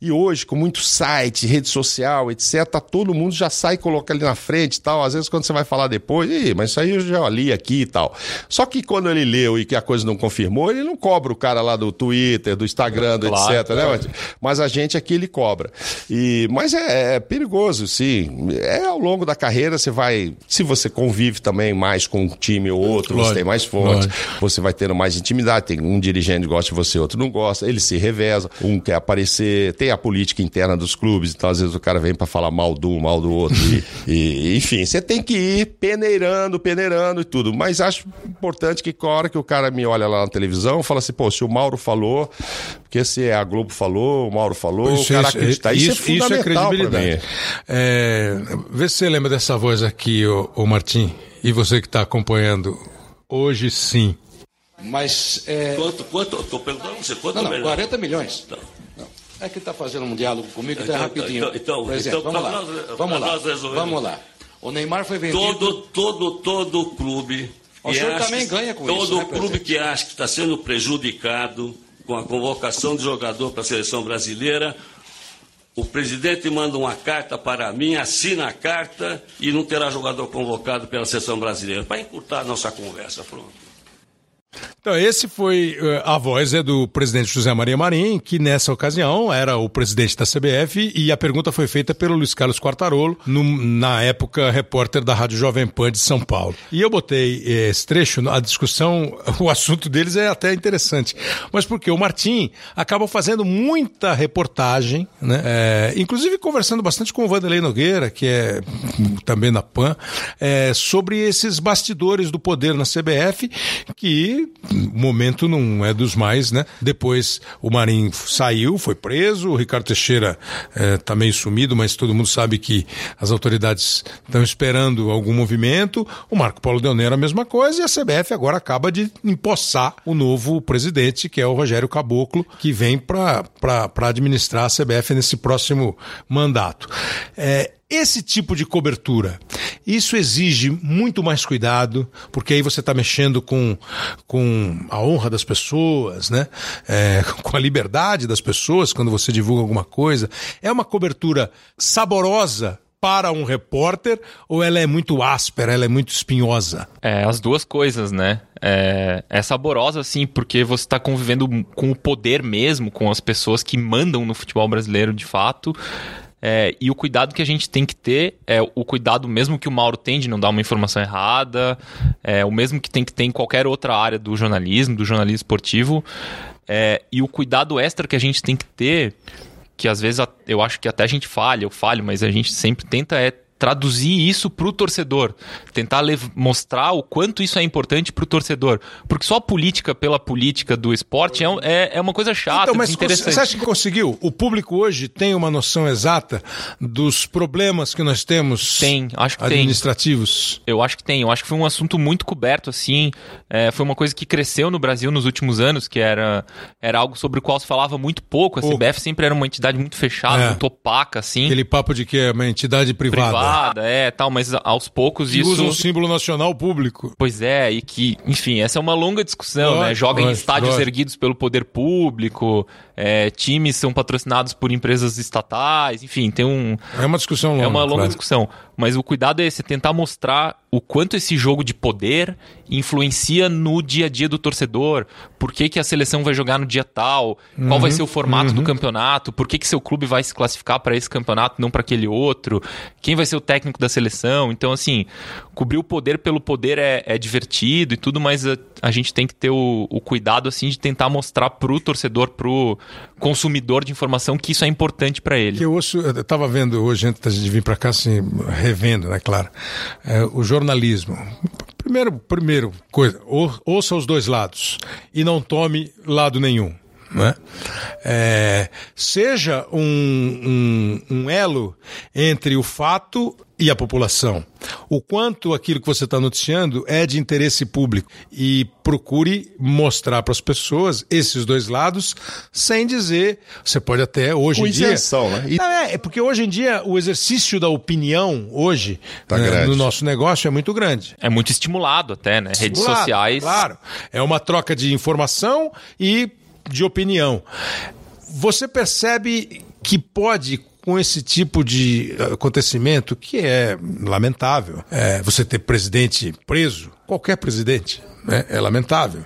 E hoje, com muito site, rede social, etc., todo mundo já sai e coloca ali na frente e tal. Às vezes, quando você vai falar depois, Ih, mas isso aí eu já li aqui e tal. Só que quando ele leu e que a coisa não confirmou, ele não cobra o cara lá do Twitter, do Instagram, do Claro, etc, né? Mas- Mas a gente aqui ele cobra. E, mas é, é perigoso, sim. É ao longo da carreira você vai. Se você convive também mais com um time ou outro, Lógico, você tem mais fontes, lógico. você vai tendo mais intimidade. Tem um dirigente que gosta de você, outro não gosta. Eles se revezam, um quer aparecer, tem a política interna dos clubes, então às vezes o cara vem para falar mal do um, mal do outro. e, e, enfim, você tem que ir peneirando, peneirando e tudo. Mas acho importante que a hora que o cara me olha lá na televisão, fala assim, pô, se o Mauro falou, porque se a Globo falou, o Mauro falou, o cara acreditar. Isso, é fundamental pra mim. É, vê se você lembra dessa voz aqui, ô, ô Martim, e você que está acompanhando. Hoje sim. Mas é. Quanto, quanto? Estou perguntando você, quanto Não, não, melhor? 40 milhões. Então. É que está fazendo um diálogo comigo, então é Então, rapidinho. então, então, Por exemplo, então, vamos lá. nós- vamos pra lá. Vamos lá. O Neymar foi vendido. Todo, todo, todo clube. O senhor acha também ganha com todo isso, né, clube presidente? que acha que está sendo prejudicado com a convocação de jogador para a seleção brasileira. O presidente manda uma carta para mim, assina a carta e não terá jogador convocado pela seleção brasileira. Para encurtar a nossa conversa, pronto. Então, esse foi eh, a voz é do presidente José Maria Marim, que nessa ocasião era o presidente da CBF, e a pergunta foi feita pelo Luiz Carlos Quartarolo, no- na época repórter da Rádio Jovem Pan de São Paulo. E eu botei eh, esse trecho, a discussão, o assunto deles é até interessante. Mas porque o Martim acaba fazendo muita reportagem, né? Eh, inclusive conversando bastante com o Vanderlei Nogueira, que é também da PAN, eh, sobre esses bastidores do poder na CBF, que o momento não é dos mais, né? Depois o Marinho saiu, foi preso, o Ricardo Teixeira está meio sumido, mas todo mundo sabe que as autoridades estão esperando algum movimento. O Marco Paulo Del Nero a mesma coisa e a CBF agora acaba de empossar o novo presidente, que é o Rogério Caboclo, que vem para administrar a CBF nesse próximo mandato. É, esse tipo de cobertura, isso exige muito mais cuidado, porque aí você está mexendo com, com a honra das pessoas, né? É, com a liberdade das pessoas quando você divulga alguma coisa. É uma cobertura saborosa para um repórter ou ela é muito áspera, ela é muito espinhosa? É, as duas coisas, né? É, é saborosa, sim, porque você está convivendo com o poder mesmo, com as pessoas que mandam no futebol brasileiro de fato. É, e o cuidado que a gente tem que ter é o cuidado mesmo que o Mauro tem de não dar uma informação errada, é o mesmo que tem que ter em qualquer outra área do jornalismo, do jornalismo esportivo. É, e o cuidado extra que a gente tem que ter, que às vezes eu acho que até a gente falha, eu falho, mas a gente sempre tenta é traduzir isso pro torcedor, tentar mostrar o quanto isso é importante pro torcedor, porque só a política pela política do esporte é, um- é, é uma coisa chata, Então, mas desinteressante. você acha que conseguiu? O público hoje tem uma noção exata dos problemas que nós temos Tem, acho que tem. administrativos? Eu acho que tem. Eu acho que foi um assunto muito coberto, assim. É, foi uma coisa que cresceu no Brasil nos últimos anos, que era, era algo sobre o qual se falava muito pouco. A Pouco. CBF sempre era uma entidade muito fechada, É. muito opaca, assim. Aquele papo de que é uma entidade privada. privada, é, tal, mas aos poucos Que isso. usa um símbolo nacional público. Pois é, e que, enfim, essa é uma longa discussão, Lógico, né? Joga em lógico, estádios lógico. erguidos pelo poder público, é, times são patrocinados por empresas estatais, enfim, tem um. É uma discussão longa. É uma longa claro. discussão. Mas o cuidado é esse, tentar mostrar o quanto esse jogo de poder influencia no dia a dia do torcedor. Por que, que a seleção vai jogar no dia tal? Qual Uhum, vai ser o formato do campeonato? Por que, que seu clube vai se classificar para esse campeonato, não para aquele outro? Quem vai ser o técnico da seleção? Então, assim, cobrir o poder pelo poder é, é divertido e tudo, mas a, a gente tem que ter o, o cuidado, assim, de tentar mostrar pro torcedor, pro consumidor de informação que isso é importante para ele. Eu ouço, eu estava vendo hoje, antes de vir para cá, assim, revendo, né, claro, é, o jornalismo. Primeiro, primeiro coisa, ou- ouça os dois lados e não tome lado nenhum. Né? É, seja um, um, um elo entre o fato e a população. O quanto aquilo que você está noticiando é de interesse público. E procure mostrar para as pessoas esses dois lados, sem dizer. Você pode até hoje Com em dia. né? E- Não, é, é porque hoje em dia o exercício da opinião, hoje, Tá né, no nosso negócio, é muito grande. É muito estimulado até, né? Redes Claro, sociais. Claro. É uma troca de informação e de opinião. Você percebe que pode, com esse tipo de acontecimento, que é lamentável, é, você ter presidente preso, qualquer presidente. né, é lamentável,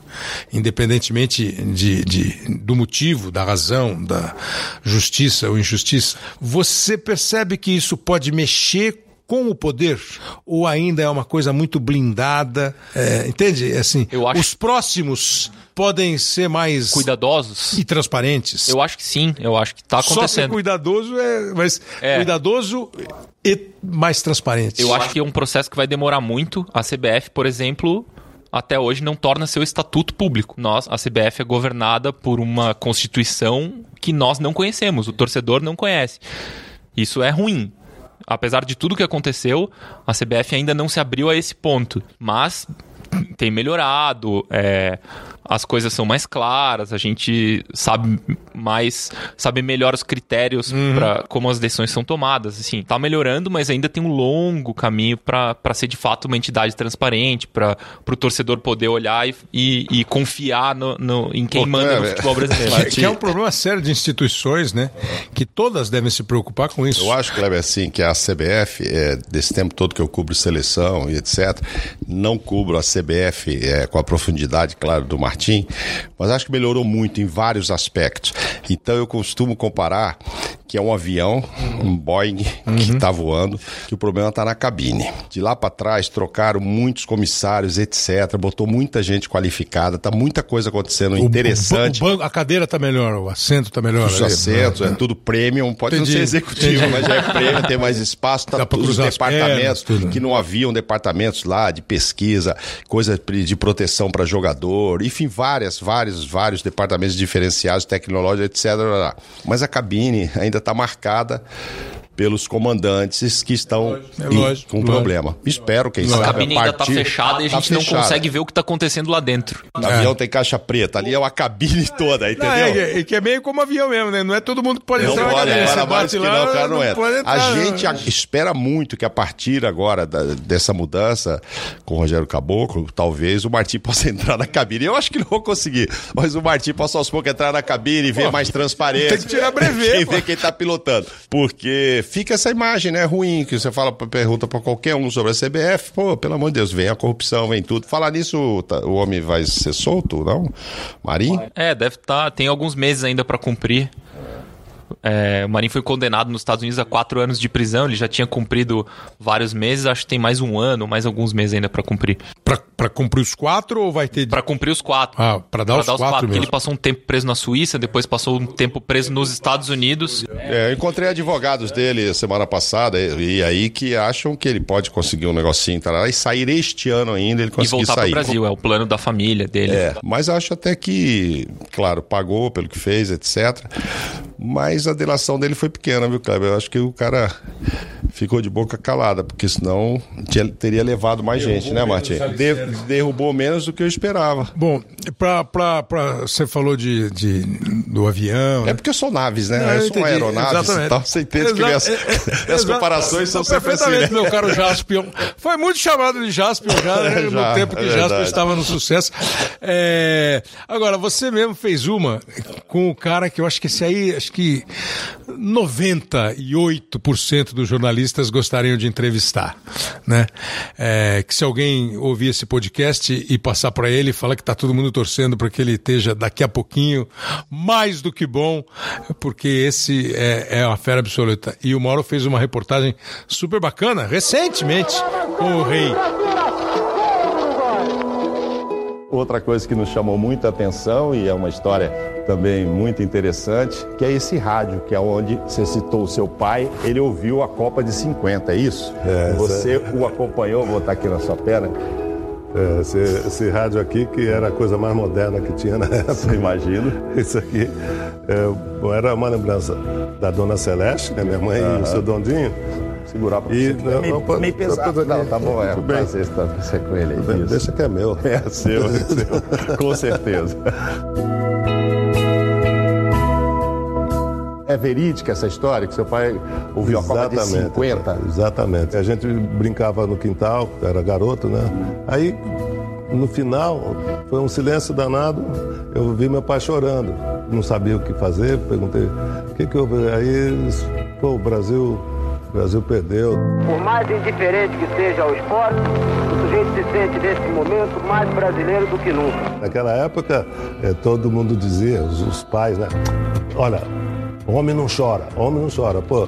independentemente de, de- do motivo, da razão, da justiça ou injustiça. Você percebe que isso pode mexer com o poder ou ainda é uma coisa muito blindada? É, entende? Assim, Eu acho- os próximos podem ser mais Cuidadosos. e transparentes. Eu acho que sim, eu acho que tá Só ser acontecendo. cuidadoso é, mas É. cuidadoso e mais transparente. Eu acho que é um processo que vai demorar muito. A CBF, por exemplo, até hoje não torna seu estatuto público. Nós, a CBF é governada por uma constituição que nós não conhecemos, o torcedor não conhece. Isso é ruim. Apesar de tudo que aconteceu, a CBF ainda não se abriu a esse ponto. Mas tem melhorado, é, as coisas são mais claras, a gente sabe mais, sabe melhor os critérios para como as decisões são tomadas. Assim, tá melhorando, mas ainda tem um longo caminho para ser de fato uma entidade transparente, para o torcedor poder olhar e, e, e confiar no, no- em quem Pô, manda no é, futebol brasileiro. Que, que é um problema sério de instituições, né? Que todas devem se preocupar com isso. Eu acho, Kleber, assim, que a CBF, é, desse tempo todo que eu cubro seleção e etc., não cubro a CBF é, com a profundidade, claro, do Martim, mas acho que melhorou muito em vários aspectos. Então eu costumo comparar que é um avião, um Boeing, que está voando, que o problema está na cabine. De lá para trás, trocaram muitos comissários, etc., botou muita gente qualificada, tá muita coisa acontecendo O- interessante. O, banco, a cadeira está melhor, o assento está melhor. Os ali. assentos, é tudo premium, pode Entendi, não ser executivo, entendi. mas já é premium, tem mais espaço, tá Dá todos os departamentos, pernas, tudo. que não haviam departamentos lá de pesquisa, coisa de proteção para jogador, enfim, várias, vários, vários departamentos diferenciados, tecnológica, etc. Mas a cabine ainda está marcada pelos comandantes que estão É em- lógico, com lógico. problema. Espero, quem A sabe, cabine ainda tá partir- fechada e a tá gente não fechada. consegue ver o que tá acontecendo lá dentro. O avião tem caixa preta, ali é uma cabine toda, entendeu? Não, é, é que é meio como avião mesmo, né? Não é todo mundo que pode Não entrar na pode, cabine. agora bate que lá, não, cara, não é. pode entrar. A gente a- espera muito que a partir agora da- dessa mudança com o Rogério Caboclo, talvez o Martim possa entrar na cabine. Eu acho que não vou conseguir, mas o Martim possa aos poucos entrar na cabine e ver mais transparência. tem que tirar brevet, Quem pô. vê quem tá pilotando. Porque fica essa imagem, né, ruim, que você fala, pergunta pra qualquer um sobre a CBF, pô, pelo amor de Deus, vem a corrupção, vem tudo. Falar nisso, tá- o homem vai ser solto, não? Marim? É, deve estar. tem alguns meses ainda para cumprir. É, o Marinho foi condenado nos Estados Unidos a quatro anos de prisão. Ele já tinha cumprido vários meses. Acho que tem mais um ano, mais alguns meses ainda para cumprir. Pra, pra cumprir os quatro ou vai ter... Para cumprir os quatro. Ah, pra dar Pra os quatro porque mesmo. ele passou um tempo preso na Suíça, depois passou um tempo preso nos Estados Unidos. É, eu encontrei advogados dele semana passada e, e aí que acham que ele pode conseguir um negocinho tarará, e sair este ano ainda ele E conseguir voltar para o Brasil. É o plano da família dele. É, mas acho até que, claro, pagou pelo que fez, etc. Mas a delação dele foi pequena, viu, Kleber? Eu acho que o cara ficou de boca calada, porque senão tinha, teria levado mais derrubou gente, né, Martim? De, derrubou menos do que eu esperava. Bom, pra, pra, pra, você falou de, de do avião. É porque são naves, né? Não, eu, eu sou aeronaves Exatamente. e tal. Você entende Exa que minhas, é, é, as comparações são sempre assim, né? meu caro Jaspion. Foi muito chamado de Jaspion já, né? já no tempo que é Jaspion estava no sucesso. É... Agora, você mesmo fez uma com o cara que eu acho que esse aí, acho que 98% dos jornalistas gostariam de entrevistar, né? É, que se alguém ouvir esse podcast e passar para ele falar que tá todo mundo torcendo para que ele esteja daqui a pouquinho mais do que bom, porque esse é, é uma fera absoluta. E o Mauro fez uma reportagem super bacana, recentemente, com o rei. Outra coisa que nos chamou muita atenção e é uma história também muito interessante, que é esse rádio, que é onde você citou o seu pai, ele ouviu a Copa de 50, é isso? É, você o acompanhou, vou botar aqui na sua perna. É, esse, esse, rádio aqui, que era a coisa mais moderna que tinha na época. Imagino. Isso aqui é, era uma lembrança da Dona Celeste, né, minha mãe e o seu Dondinho segurar para você. Não, meio, não, meio pesado. Não, tá bom, é. Tudo bem. Prazer estar você com ele aí. Deixa que é meu. É seu, é seu. com certeza. É verídica essa história que seu pai ouviu exatamente, a Copa de 50? Exatamente. A gente brincava no quintal, era garoto, né? Aí, no final, foi um silêncio danado. Eu vi meu pai chorando. Não sabia o que fazer, perguntei, o que que houve? Aí, pô, o Brasil o Brasil perdeu. Por mais indiferente que seja o esporte, o sujeito se sente nesse momento mais brasileiro do que nunca. Naquela época, é, todo mundo dizia, os, os, pais, né? Olha, homem não chora, homem não chora. Pô,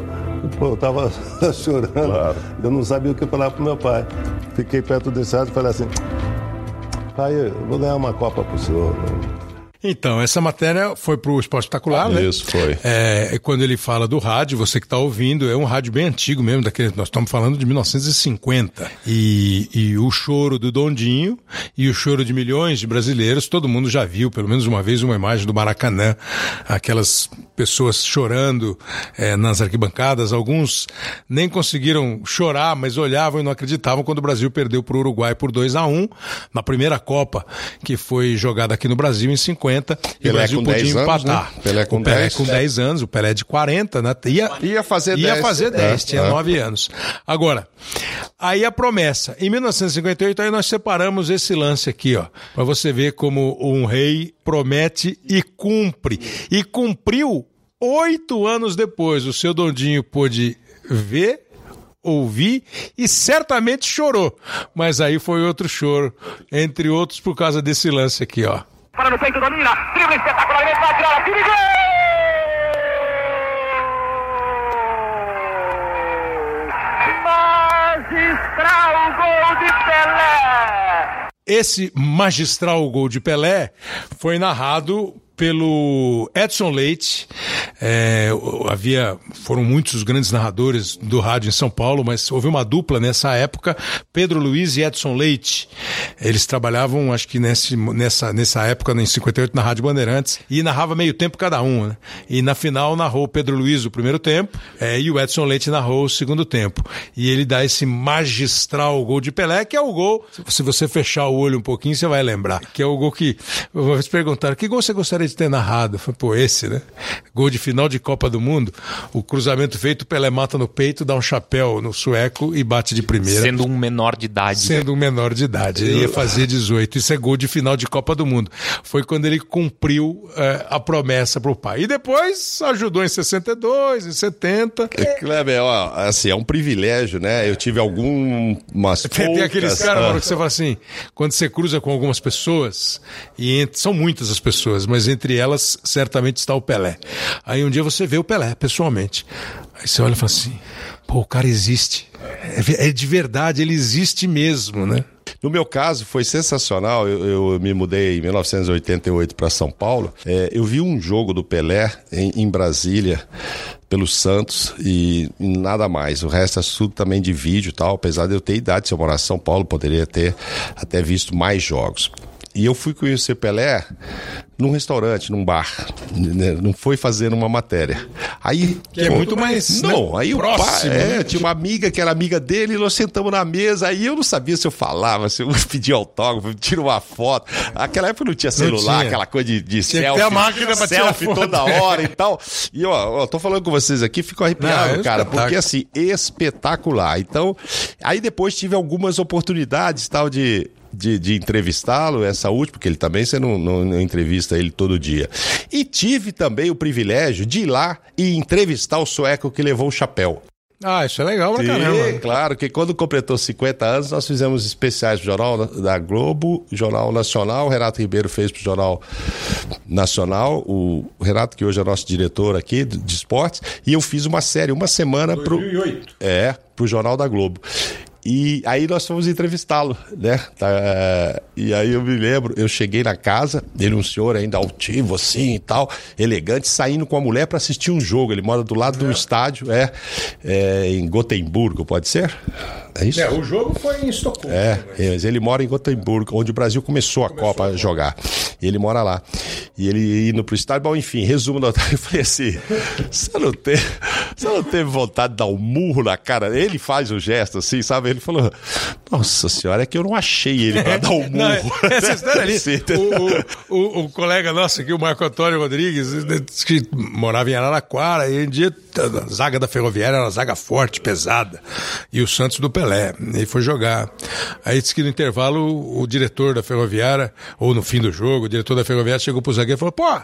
pô eu tava chorando, claro. eu não sabia o que falar pro meu pai. Fiquei perto desse lado e falei assim, pai, eu vou ganhar uma Copa pro senhor. Né? Então, essa matéria foi para o Esporte Espetacular, né? Isso, foi. É, quando ele fala do rádio, você que está ouvindo, é um rádio bem antigo mesmo, daquele, nós estamos falando de 1950. E, e o choro do Dondinho e o choro de milhões de brasileiros, todo mundo já viu, pelo menos uma vez, uma imagem do Maracanã, aquelas pessoas chorando é, nas arquibancadas, alguns nem conseguiram chorar, mas olhavam e não acreditavam quando o Brasil perdeu para o Uruguai por 2 a 1 na primeira Copa, que foi jogada aqui no Brasil em 50 50 e o Brasil podia empatar. Anos, né? Pelé com o Pelé 10. com 10 anos, o Pelé de 40, né? Ia, ia fazer ia 10. fazer 10, é, tinha é. 9 anos. Agora, aí a promessa. Em 1958, aí nós separamos esse lance aqui, ó, para você ver como um rei promete e cumpre. E cumpriu oito anos depois. O seu Dondinho pôde ver ouvir e certamente chorou. Mas aí foi outro choro, entre outros por causa desse lance aqui, ó. Para no peito, domina. Drible espetacularmente, vai tirar a tira gol! Magistral gol de Pelé! Esse magistral gol de Pelé foi narrado pelo Edson Leite. É, havia foram muitos os grandes narradores do rádio em São Paulo, mas houve uma dupla nessa época, Pedro Luiz e Edson Leite. Eles trabalhavam, acho que nesse, nessa, nessa época, em 58, na Rádio Bandeirantes, e narrava meio tempo cada um. Né? E na final narrou Pedro Luiz o primeiro tempo é, e o Edson Leite narrou o segundo tempo. E ele dá esse magistral gol de Pelé, que é o gol, se você fechar o olho um pouquinho, você vai lembrar, que é o gol que. Vocês perguntaram, que gol você gostaria de ter narrado. Foi, pô, esse, né? Gol de final de Copa do Mundo. O cruzamento feito, Pelé mata no peito, dá um chapéu no sueco e bate de primeira. Sendo um menor de idade. Sendo um menor de idade. Ele ia fazer 18. Isso é gol de final de Copa do Mundo. Foi quando ele cumpriu é, a promessa pro pai. E depois ajudou em 62, em 70. É, Kleber, ó, assim, é um privilégio, né? Eu tive algumas Tem, tem aqueles caras, mano, que você fala assim, quando você cruza com algumas pessoas, e entre, são muitas as pessoas, mas entre elas certamente está o Pelé. Aí um dia você vê o Pelé pessoalmente. Aí você olha e fala assim: pô, o cara existe. É, é de verdade, ele existe mesmo, né? No meu caso, foi sensacional. Eu, eu me mudei em 1988 para São Paulo. É, eu vi um jogo do Pelé em, em Brasília pelo Santos e, nada mais. O resto é tudo também de vídeo e tal. Apesar de eu ter idade, se eu morasse em São Paulo, poderia ter até visto mais jogos. E eu fui conhecer Pelé num restaurante, num bar. né? Não foi fazer uma matéria. Aí. Que é muito mais, Não, né, aí o próximo, pai. É, né? tinha uma amiga que era amiga dele, e nós sentamos na mesa, aí eu não sabia se eu falava, se eu pedia autógrafo, tira uma foto. Naquela época não tinha celular, tinha. aquela coisa de, de Tinha selfie. a máquina pra selfie toda hora e tal. E ó, ó, tô falando com vocês aqui, fico arrepiado, Não, é cara, porque assim, espetacular. Então, aí depois tive algumas oportunidades tal de. De, de entrevistá-lo, essa última, porque ele também você não, não- não entrevista ele todo dia. E tive também o privilégio de ir lá e entrevistar o sueco que levou o chapéu. Ah, isso é legal pra caramba. claro que quando completou 50 anos, nós fizemos especiais pro Jornal da Globo, Jornal Nacional, o Renato Ribeiro fez pro Jornal Nacional, o Renato, que hoje é nosso diretor aqui de esportes, e eu fiz uma série, uma semana pro. 2008. É, pro Jornal da Globo. E aí nós fomos entrevistá-lo, né? Tá, e aí eu me lembro, eu cheguei na casa, ele um senhor ainda altivo assim e tal, elegante, saindo com a mulher para assistir um jogo. Ele mora do lado do estádio, é, é em Gotemburgo, pode ser? É isso? É, o jogo foi em Estocolmo. É, mas ele mora em Gotemburgo, onde o Brasil começou a Copa a jogar. E ele mora lá. E ele indo pro estádio, bom, enfim, resumo da eu falei assim: você não, teve, você não teve vontade de dar um murro na cara? Ele faz o gesto assim, sabe? Ele falou: Nossa senhora, é que eu não achei ele pra dar um Não, murro. essa história ali, o, o, o colega nosso aqui, o Marco Antônio Rodrigues, que morava em Araraquara e um dia a zaga da Ferroviária era uma zaga forte, pesada, e o Santos do Pelé, ele foi jogar. Aí disse que no intervalo o, diretor da Ferroviária, ou no fim do jogo, o diretor da Ferroviária chegou pro zagueiro e falou, pô,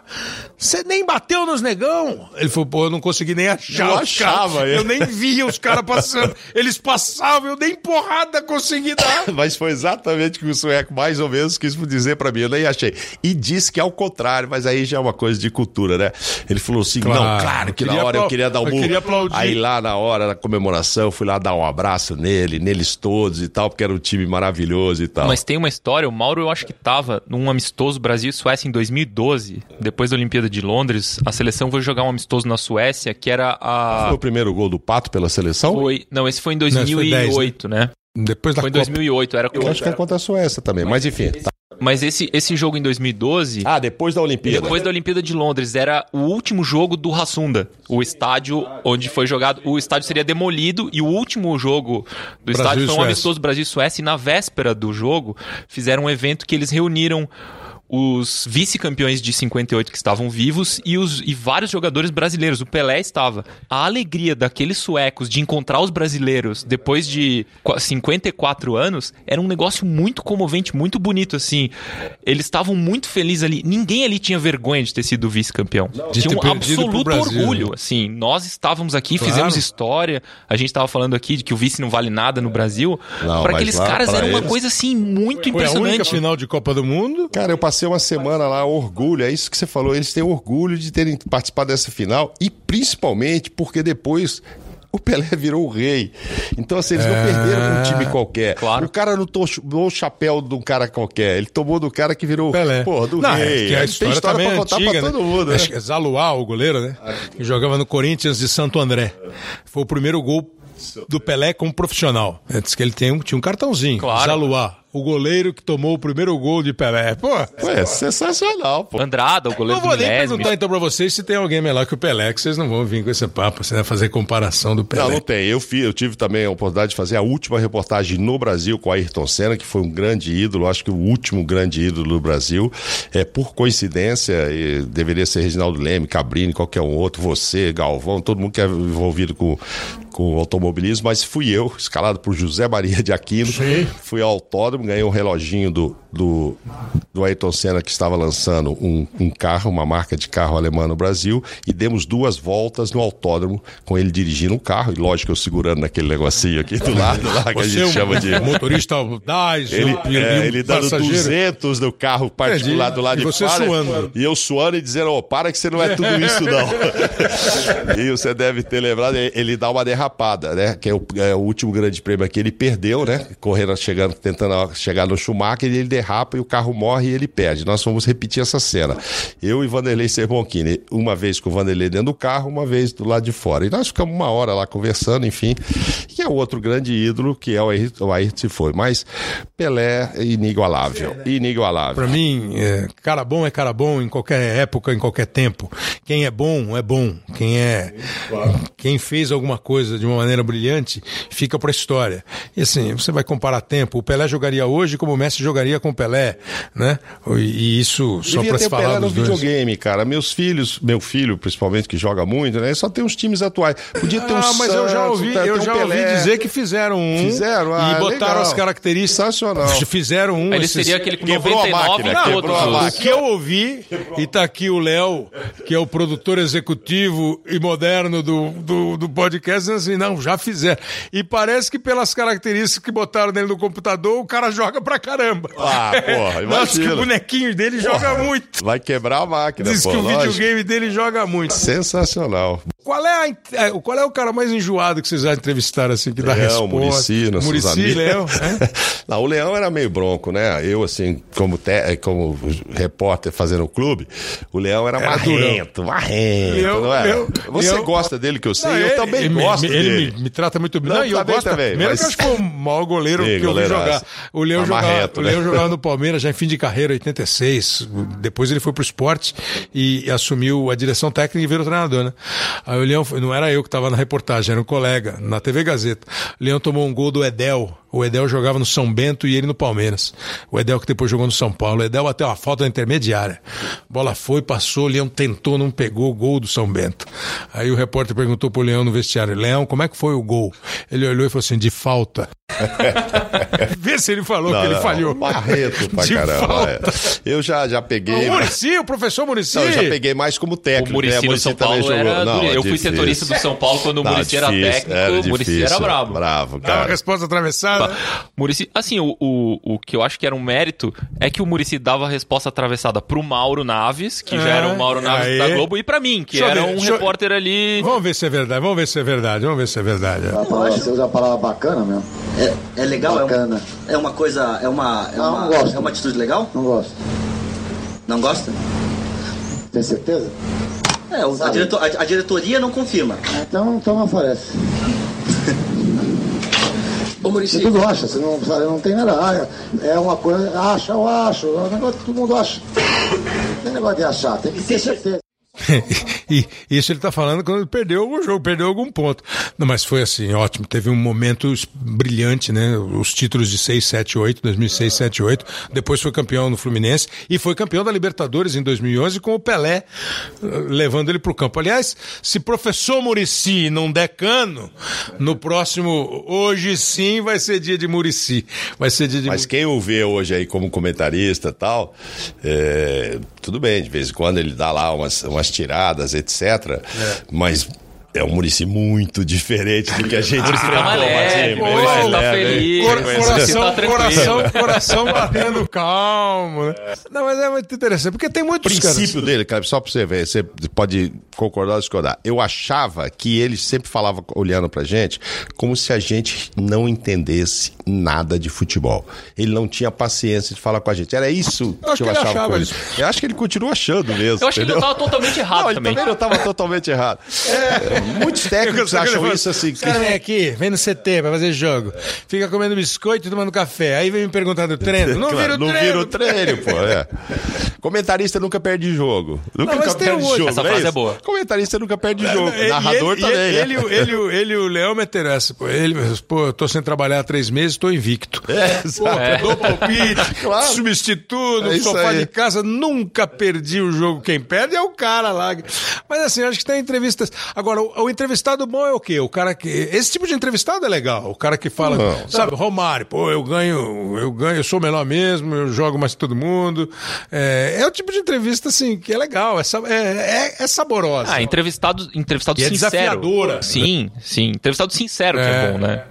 você nem bateu nos negão? Ele falou, pô, eu não consegui nem achar os achava, é. eu nem via os caras passando, eles passavam, eu nem porrada consegui dar. Mas foi exatamente o que o sueco mais ou menos quis dizer pra mim, eu nem achei. E disse que é ao contrário, mas aí já é uma coisa de cultura, né? Ele falou assim: Claro, não, claro que eu na hora eu queria dar um eu murro. aplaudir. Aí lá na hora da comemoração, eu fui lá dar um abraço nele, neles todos e tal, porque era um time maravilhoso e tal. Mas tem uma história, o Mauro eu acho que tava num amistoso Brasil e Suécia em 2012, depois da Olimpíada de Londres, a seleção foi jogar um amistoso na Suécia, que era a Foi o primeiro gol do Pato pela seleção? foi, não, esse foi em esse foi 2008, né? Depois da Foi em Copa. 2008, era Eu acho que é contra a Suécia também, mas enfim. tá. Mas esse esse jogo em 2012 Ah, depois da Olimpíada. Depois da Olimpíada de Londres, era o último jogo do Hassunda, o estádio onde foi jogado. O estádio seria demolido e o último jogo do Brasil estádio foi um amistoso Brasil e Suécia. E na véspera do jogo, fizeram um evento que eles reuniram os vice-campeões de 58 que estavam vivos e, os, e vários jogadores brasileiros. O Pelé estava. A alegria daqueles suecos de encontrar os brasileiros depois de qua- 54 anos era um negócio muito comovente, muito bonito, assim. Eles estavam muito felizes ali. Ninguém ali tinha vergonha de ter sido vice-campeão. De Tinha ter um absoluto orgulho, assim. Nós estávamos aqui, Claro. fizemos história. A gente estava falando aqui de que o vice não vale nada no Brasil. Para aqueles lá, caras era uma eles- coisa, assim, muito Foi a única impressionante. final de Copa do Mundo. Cara, eu passei uma semana lá, orgulho, é isso que você falou. Eles têm orgulho de terem participado dessa final e principalmente porque depois. O Pelé virou o rei. Então, assim, eles não É. perderam com um time qualquer. Claro. O cara não tomou o chapéu de um cara qualquer. Ele tomou do cara que virou, Pelé. pô, do Não, rei. é que a Tem história, história também pra é contar antiga, pra né? todo mundo, né? Acho que é Zaluá, o goleiro, né? Que jogava no Corinthians de Santo André. Foi o primeiro gol do Pelé como profissional. Diz que ele tem um, tinha um cartãozinho. Claro. Zaluá, o goleiro que tomou o primeiro gol de Pelé. Pô, Ué, sensacional, pô. Andrada, o goleiro não vou do nem perguntar então pra vocês se tem alguém melhor que o Pelé, que vocês não vão vir com esse papo, você vai fazer comparação do Pelé. Não, não tem. Eu, fi- eu tive também a oportunidade de fazer a última reportagem no Brasil com a Ayrton Senna, que foi um grande ídolo, acho que o último grande ídolo do Brasil. É, por coincidência, e deveria ser Reginaldo Leme, Cabrini, qualquer um outro, você, Galvão, todo mundo que é envolvido com, com automobilismo, mas fui eu, escalado por José Maria de Aquino. Fui ao autódromo, ganhei um reloginho do, do, do Ayrton Senna que estava lançando um, um carro, uma marca de carro alemã no Brasil, e demos duas voltas no autódromo com ele dirigindo um carro, e lógico eu segurando naquele negocinho aqui do lado lá, que a Você gente é um chama de. motorista audaz, Ele, e é, um ele dando passageiro. 200 no carro particular do lado E de você fora. suando. E eu suando e dizendo, ô, para que você não é tudo isso não. e você deve ter lembrado, ele- dá uma derrapada, né? Que é o, é o último grande prêmio aqui, ele perdeu, né? Correndo, chegando, tentando chegar no Schumacher, e ele derrapa e o carro morre. e ele perde. Nós vamos repetir essa cena. Eu e Vanderlei Serboncini, uma vez com o Vanderlei dentro do carro, uma vez do lado de fora. E nós ficamos uma hora lá conversando, enfim. E é outro grande ídolo, que é o Ayrton, o Ayrton se foi. Mas Pelé é inigualável. Inigualável. Pra mim, é, cara bom é cara bom em qualquer época, em qualquer tempo. Quem é bom é bom. Quem é quem fez alguma coisa de uma maneira brilhante fica pra história. E assim, você vai comparar tempo. O Pelé jogaria hoje como o Messi jogaria com o Pelé, né? E isso só ter se o Pelé falar no dos dois. videogame, cara. Meus filhos, meu filho, principalmente, que joga muito, né? Só tem os times atuais. Podia ter um Ah, mas eu já Santos, ouvi, ter eu um já ouvi dizer que fizeram um Fizeram? Ah, e botaram legal. as características. Sensacional. Fizeram um. Ele esses- seria aquele com Quebrou a 99 máquina, todos a os- máquina. O que eu ouvi, e tá aqui o Léo, que é o produtor executivo e moderno do, do, do podcast, dizendo assim, não, já fizeram. E parece que pelas características que botaram nele no computador, o cara joga pra caramba. Ah, porra, Nossa, que o bonequinho dele joga muito. Vai quebrar a máquina, Diz pô, que o lógico. videogame dele joga muito. Sensacional. Qual é, a, é, qual é o cara mais enjoado que vocês já entrevistaram, assim, que dá Leão, resposta? Muricy, nossos Muricy, amigos. Leão, é? Não, o Leão era meio bronco, né? Eu, assim, como, te- como repórter fazendo o clube, o Leão era, Era marrento, marrento, Leão- não é? Leão- Você Leão- gosta dele, que eu sei, Não, eu ele- também ele, gosto me, dele. Ele me, me trata muito bem. Não, Não, eu também, gosto também, Primeiro mas- que eu acho que foi o maior goleiro Sim, que eu vi jogar. O Leão, Tá jogava, marreto, o Leão né? jogava no Palmeiras já em fim de carreira, 86. Depois ele foi pro esporte e assumiu a direção técnica e virou treinador, né? Aí o Leão, não era eu que estava na reportagem, era um colega, na TV Gazeta. O Leão tomou um gol do Edel. O Edel jogava no São Bento e ele no Palmeiras. O Edel que depois jogou no São Paulo. O Edel bateu uma falta na intermediária. Bola foi, passou, o Leão tentou, não pegou, gol do São Bento. Aí o repórter perguntou pro Leão no vestiário, Leão, como é que foi o gol? Ele olhou e falou assim, de falta. Vê se ele falou que ele Não, falhou. Marreto pra De caramba. falta. é. Eu já, já peguei. O Murici, o professor Murici. Não, eu já peguei mais como O técnico. Muricy né? no São Paulo jogou. era. Não, eu fui setorista do São Paulo quando o Não, Muricy era difícil, técnico. o Muricy era brabo. Bravo, Dá uma cara. resposta atravessada. Muricy, assim, o, o, o que eu acho que era um mérito é que o Muricy dava a resposta atravessada pro Mauro Naves, que já É, era o Mauro Naves aí. da Globo, e pra mim, que Deixa era ver, um deixa repórter ali. Vamos ver se é verdade, vamos ver se é verdade, vamos ver se é verdade. A palavra, você usa a palavra bacana mesmo? É, é legal? É, Bacana. um- é uma coisa. É uma. É Não, uma, não gosto. é uma atitude legal? Não gosto. Não gosta? Tem certeza? É, o- a, Sabe. direto- a- a diretoria não confirma. Então, então não aparece. Ô Você Muricy, tudo acha, você não, sabe, não tem nada. Ah, é uma coisa, acha, eu acho. É um negócio que todo mundo acha. Não tem negócio de achar, tem que ter certeza. e isso ele tá falando quando ele perdeu algum jogo, perdeu algum ponto. Não, mas foi assim, ótimo. Teve um momento brilhante, né? Os títulos de 6, 7, 8, 2006, 7, 8. Depois foi campeão no Fluminense e foi campeão da Libertadores em 2011 com o Pelé eh, levando ele pro campo. Aliás, se professor Murici não der cano, no próximo, hoje sim vai ser dia de Murici. Vai ser dia de Mas quem o vê hoje aí como comentarista e tal, é, tudo bem, de vez em quando ele dá lá umas, umas tiradas, etc. Mas é um Murici muito diferente do que a gente tá bem Muricy mais tá leve, hein? feliz, Cor- coração, tá tranquilo. coração, coração batendo calmo, né? Não, mas é muito interessante, porque tem O muitos princípio caras. dele, cara, só pra você ver, você pode concordar ou discordar. Eu achava que ele sempre falava, olhando pra gente, como se a gente não entendesse nada de futebol. Ele não tinha paciência de falar com a gente. Era isso Eu acho que eu que ele achava. achava isso. Eu acho que ele continua achando mesmo. Eu acho que ele entendeu? não tava totalmente errado Não, ele também. também não estava totalmente errado. É, muitos técnicos acham isso assim. Os caras vêm aqui, vem no CT pra fazer jogo. Fica comendo biscoito e tomando café. Aí vem me perguntar do treino. Não Claro, vira o não treino. vira o treino, pô. é. Comentarista nunca perde jogo. Nunca, Não, mas nunca tem perde outro. jogo. Essa não frase é isso? boa. Comentarista nunca perde jogo. E- Narrador e também. ele, né? ele, ele, ele, ele e o Léo meteram essa. Pô, ele, pô, eu tô sem trabalhar há três meses, tô invicto. É, Pô, exato. dou palpite, Claro. substituto, É sofá aí. de casa, nunca perdi o jogo. Quem perde é o cara lá. Mas assim, acho que tem entrevistas. Agora, o, o entrevistado bom é o quê? O cara que. Esse tipo de entrevistado é legal. O cara que fala, Não. sabe, Romário, pô, eu ganho, eu ganho, eu sou o melhor mesmo, eu jogo mais que todo mundo. É, é o tipo de entrevista, assim, que é legal, é, é, é, é saborosa. Ah, entrevistado, entrevistado E é sincero. desafiadora. Sim, sim. Entrevistado sincero que é É. bom, né?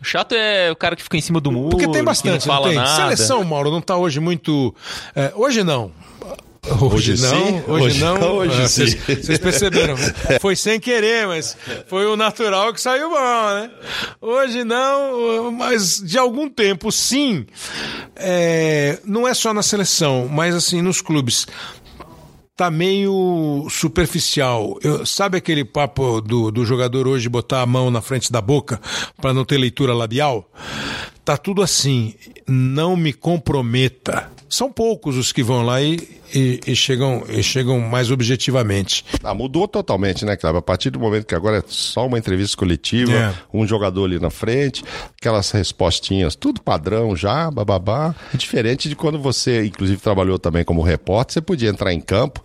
O chato é o cara que fica em cima do muro. Porque tem que bastante, não não, fala tem? nada. Seleção, Mauro, não tá hoje muito. é, hoje não. Hoje, Hoje não, sim, hoje, hoje não. não, hoje Ah, sim. Vocês vocês perceberam? Foi sem querer, mas foi o natural que saiu bom, né? Hoje não, mas de algum tempo sim. É, não é só na seleção, mas assim nos clubes tá meio superficial. Eu- sabe aquele papo do, do jogador hoje botar a mão na frente da boca para não ter leitura labial? Tá tudo assim. Não me comprometa. São poucos os que vão lá e, e- e chegam, e chegam mais objetivamente. Ah, mudou totalmente, né, Cláudio? A partir do momento que agora é só uma entrevista coletiva, É. um jogador ali na frente, aquelas respostinhas, tudo padrão já, bababá. É diferente de quando você, inclusive, trabalhou também como repórter, você podia entrar em campo.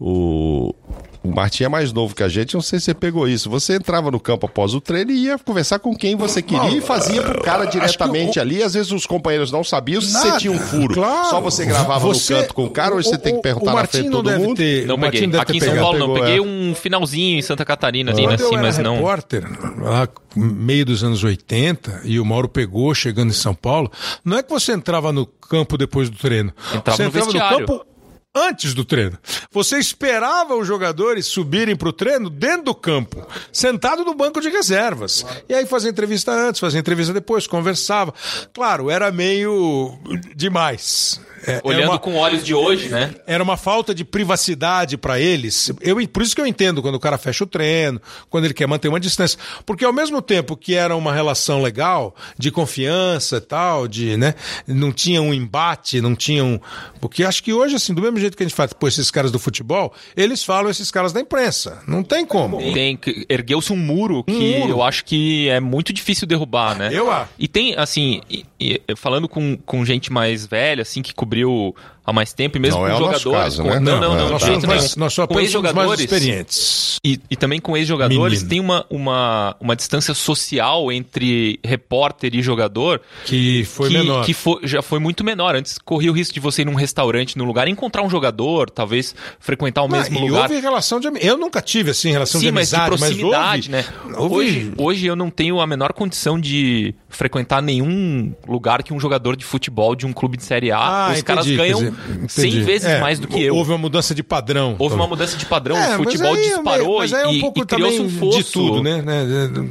O. O Martim é mais novo que a gente, não sei se você pegou isso. Você entrava no campo após o treino e ia conversar com quem você queria e fazia pro cara diretamente ali. Às vezes os companheiros não sabiam se você tinha um furo. claro. Só você gravava Você- no canto com o cara, hoje você tem que perguntar o na frente de não todo deve mundo. ter- Não o peguei. Aqui em São pegado. Paulo não. Pegou, Peguei é. um finalzinho em Santa Catarina ali? Quando eu Assim, era mas não. repórter, lá meio dos anos 80, e o Mauro pegou chegando em São Paulo, não é que você entrava no campo depois do treino. Entrava você no entrava vestiário. no campo antes do treino. Você esperava os jogadores subirem para o treino dentro do campo, sentado no banco de reservas. E aí fazia entrevista antes, fazia entrevista depois, conversava. Claro, era meio demais. É, Olhando uma- com olhos de hoje, né? era uma falta de privacidade para eles. Eu, por isso que eu entendo quando o cara fecha o treino, quando ele quer manter uma distância. Porque ao mesmo tempo que era uma relação legal, de confiança e tal, de, né, não tinha um embate, não tinha um. Porque acho que hoje, assim, do mesmo jeito que a gente faz, pô, esses caras do futebol, eles falam esses caras da imprensa. Não tem como. Tem ergueu-se um muro que muro. eu acho que é muito difícil derrubar, né? Eu acho. E tem, assim, e- e- falando com, com gente mais velha, assim, que cobriu há mais tempo, e mesmo Não com é jogadores. caso, com- né? Não, não, Não, não, é, de Nós somos, mais, nós só com ex-jogadores. experientes. E, e também com ex-jogadores Menino. tem uma, uma, uma distância social entre repórter e jogador Que foi que, menor. que foi- já foi muito menor. Antes corria o risco de você ir num restaurante, num lugar, encontrar um jogador, talvez frequentar o Não, mesmo e lugar. houve relação de Eu nunca tive, assim, relação Sim, de mas de amizade, proximidade, mas né? houve, houve- Hoje, hoje eu não tenho a menor condição de frequentar nenhum lugar que um jogador de futebol de um clube de Série A. Ah, Os caras entendi, ganham quer dizer, 100 entendi. vezes É, mais do que eu. Houve uma mudança de padrão. Houve uma mudança de padrão, É, o mas futebol aí é disparou mas aí é um e, pouco e criou-se um fosso. de tudo, né? né?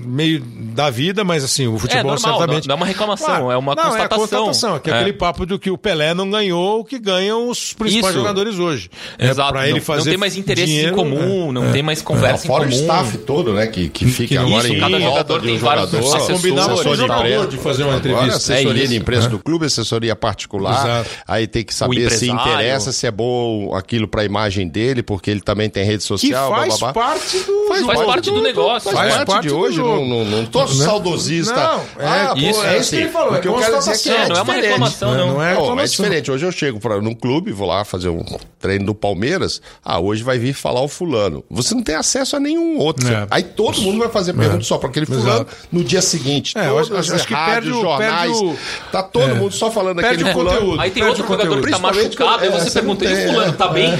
Meio da vida, mas assim, o futebol normal, certamente. não- não é uma reclamação, é uma não, constatação. É constatação, que é, É. aquele papo do que o Pelé não ganhou o que ganham os principais Isso. jogadores hoje. Exato. É, pra ele não, fazer não tem mais interesses dinheiro, em comum, é. não tem mais conversa Fora em o comum. staff todo, né? Que, que fica agora Isso, em cada volta jogador tem um vários jogador, assessores. Combinava com o jogador imprensa. de fazer uma Agora, entrevista. assessoria É de imprensa É. do clube, assessoria particular. Exato. Aí tem que saber se interessa, se é bom aquilo pra imagem dele, porque ele também tem rede Que social, faz bababá. parte do Faz jogo. parte do negócio, Faz, Faz parte, de hoje, não, não, não tô Né? saudosista. Não, é ah, isso, pô, é isso que ele falou, O que é eu quero dizer é que. É, não é uma diferente. reclamação, não. Não é Não, é reclamação. diferente. Hoje eu chego pra, num clube, vou lá fazer um treino do Palmeiras. Ah, hoje vai vir falar o fulano. Você não tem acesso a nenhum outro. É. Aí todo mundo vai fazer pergunta só pra aquele fulano. Exato. No dia seguinte, É, acho- acho- que rádios, perde o- jornais, perde o- tá todo É. mundo só falando o fulano. conteúdo. Aí tem outro jogador que tá Principalmente machucado, e é, você pergunta, não e o tem, fulano é, tá bem?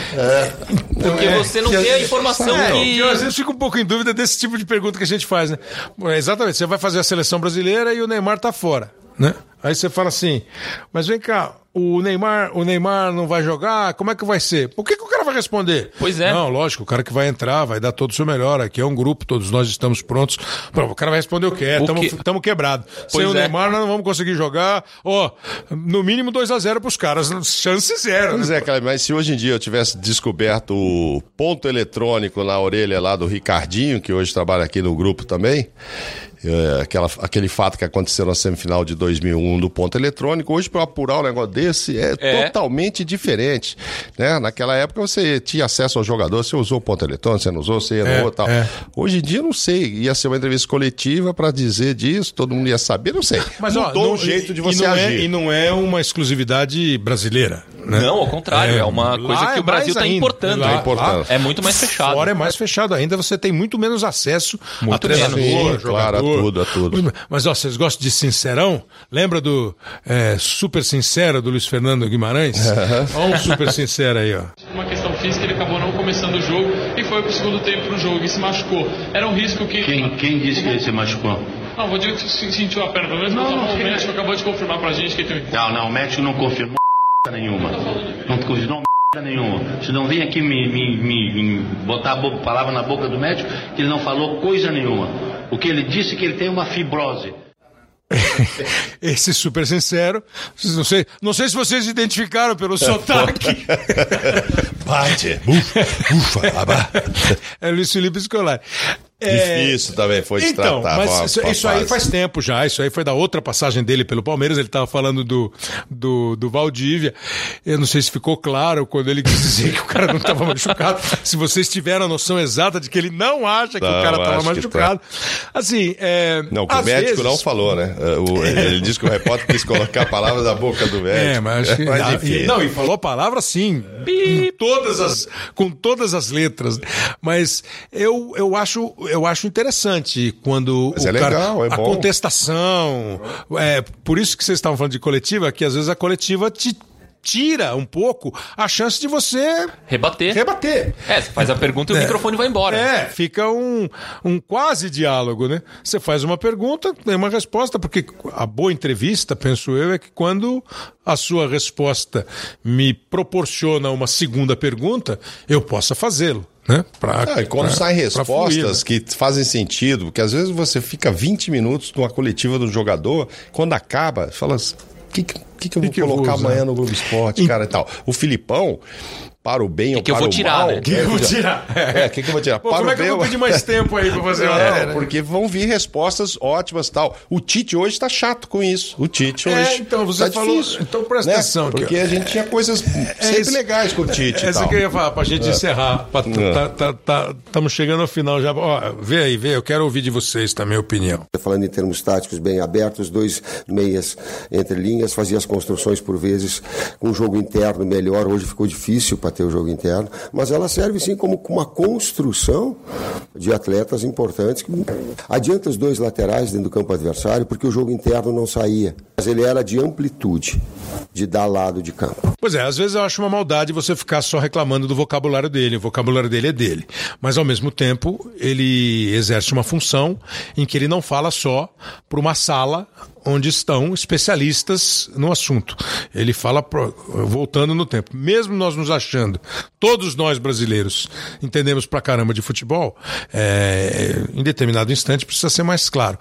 Porque É, você não tem a informação É, que... eu às vezes fico um pouco em dúvida desse tipo de pergunta que a gente faz, né? É, Exatamente, você vai fazer a seleção brasileira e o Neymar tá fora, né? Aí você fala assim, mas vem cá, o Neymar, o Neymar não vai jogar, como é que vai ser? Por que, que o cara vai responder? Pois é. Não, lógico, o cara que vai entrar, vai dar todo o seu melhor, aqui é um grupo, todos nós estamos prontos. Pô, o cara vai responder o quê? O Estamos que- quebrados. Sem Pois o é. Neymar nós não vamos conseguir jogar, ó, no mínimo 2 a 0 pros caras, chance zero. Pois né? é, cara, mas se hoje em dia eu tivesse descoberto o ponto eletrônico na orelha lá do Ricardinho, que hoje trabalha aqui no grupo também, é, aquela, aquele fato que aconteceu na semifinal de 2001 do ponto eletrônico, hoje para apurar um negócio desse é, É. totalmente diferente. Né? Naquela época você tinha acesso ao jogador, você usou o ponto eletrônico, você não usou, você É, errou e tal. é. Hoje em dia eu não sei, ia ser uma entrevista coletiva para dizer disso, todo mundo ia saber, não sei. Mas, ó, Mudou não- o jeito e- de e você não é- agir. e não é uma exclusividade brasileira. Né? Não, ao contrário, é, uma coisa que é o Brasil está importando. Lá- importando. É muito mais fechado. Fora é mais fechado ainda, você tem muito menos acesso a Muito treinador, menos. Sim, jogador. claro, a tudo, a tudo. Mas, ó, vocês gostam de Sincerão? Lembra do é, Super Sincero do Luiz Fernando Guimarães? Olha um Super Sincero aí, ó. uma questão física, ele acabou não começando o jogo e foi pro segundo tempo pro jogo e se machucou. Era um risco que. Quem, quem disse que ele se machucou? Não, vou dizer que se- sentiu a perna, pelo menos Não, não, o quem- médico acabou de confirmar pra gente que ele tem. Não, não, o médico não confirmou nenhuma. Não confirmou nenhuma. Se não vem aqui me, me, me, me botar a palavra na boca do médico, que ele não falou coisa nenhuma. O que ele disse é que ele tem uma fibrose. Esse super sincero. Não sei, não sei se vocês identificaram pelo sotaque. Bate, ufa, ufa, abá. É Luiz Felipe Scolari. Difícil também foi de então, tratar. mas isso, isso aí faz tempo já. Isso aí foi da outra passagem dele pelo Palmeiras. Ele estava falando do, do, do Valdívia. Eu não sei se ficou claro quando ele quis dizer que o cara não estava machucado. Se vocês tiveram a noção exata de que ele não acha que o Não, cara estava que machucado. Assim, é, Não, o médico vezes- não falou, né? O- ele disse que o repórter quis colocar a palavra da boca do médico. É, mas que. Mas, enfim. e- não, e falou a palavra sim, com todas as, com todas as letras. Mas eu, eu, acho, eu acho interessante quando Mas o é cara, legal, é a bom. contestação. É, por isso que vocês estavam falando de coletiva, que às vezes a coletiva te tira um pouco a chance de você Rebater. rebater. É, você faz a pergunta e o É. microfone vai embora. É, fica um, um quase diálogo, né? Você faz uma pergunta, tem uma resposta, porque a boa entrevista, penso eu, é que quando a sua resposta me proporciona uma segunda pergunta, eu possa fazê-lo. Né? Pra, Ah, e quando pra- saem fluir, respostas né? que fazem sentido, porque às vezes você fica 20 minutos numa coletiva do jogador, quando acaba, fala assim, o que, que, que eu vou que eu vou colocar usar?" amanhã no Globo Esporte, cara, e tal. O Filipão, para o bem ou que eu para vou o tirar, mal... né? que eu vou tirar? É, o que, que eu vou tirar? Pô, para como o é que eu vou ou- pedir mais tempo aí pra fazer uma É, matéria? porque vão vir respostas ótimas e tal. O Tite hoje tá chato com isso. O Tite É, hoje. então, você tá falou- difícil, então presta né? atenção Porque ó. a gente tinha coisas sempre isso- legais com o Tite. Essa tal. que eu ia falar, pra gente encerrar. É. tá, tá, tá, estamos chegando ao final já. Ó, vê aí, vê, eu quero ouvir de vocês também a opinião. Falando em termos táticos bem abertos, dois meias entre linhas, fazia as construções por vezes com um jogo interno melhor. Hoje ficou difícil para ter o jogo interno, mas ela serve sim como uma construção de atletas importantes. Adianta os dois laterais dentro do campo adversário, porque o jogo interno não saía, mas ele era de amplitude, de dar lado de campo. Pois é, às vezes eu acho uma maldade você ficar só reclamando do vocabulário dele. O vocabulário dele é dele. Mas ao mesmo tempo, ele exerce uma função em que ele não fala só para uma sala onde estão especialistas no assunto. Ele fala, voltando no tempo, mesmo nós nos achando, todos nós brasileiros entendemos pra caramba de futebol, é, em determinado instante precisa ser mais claro.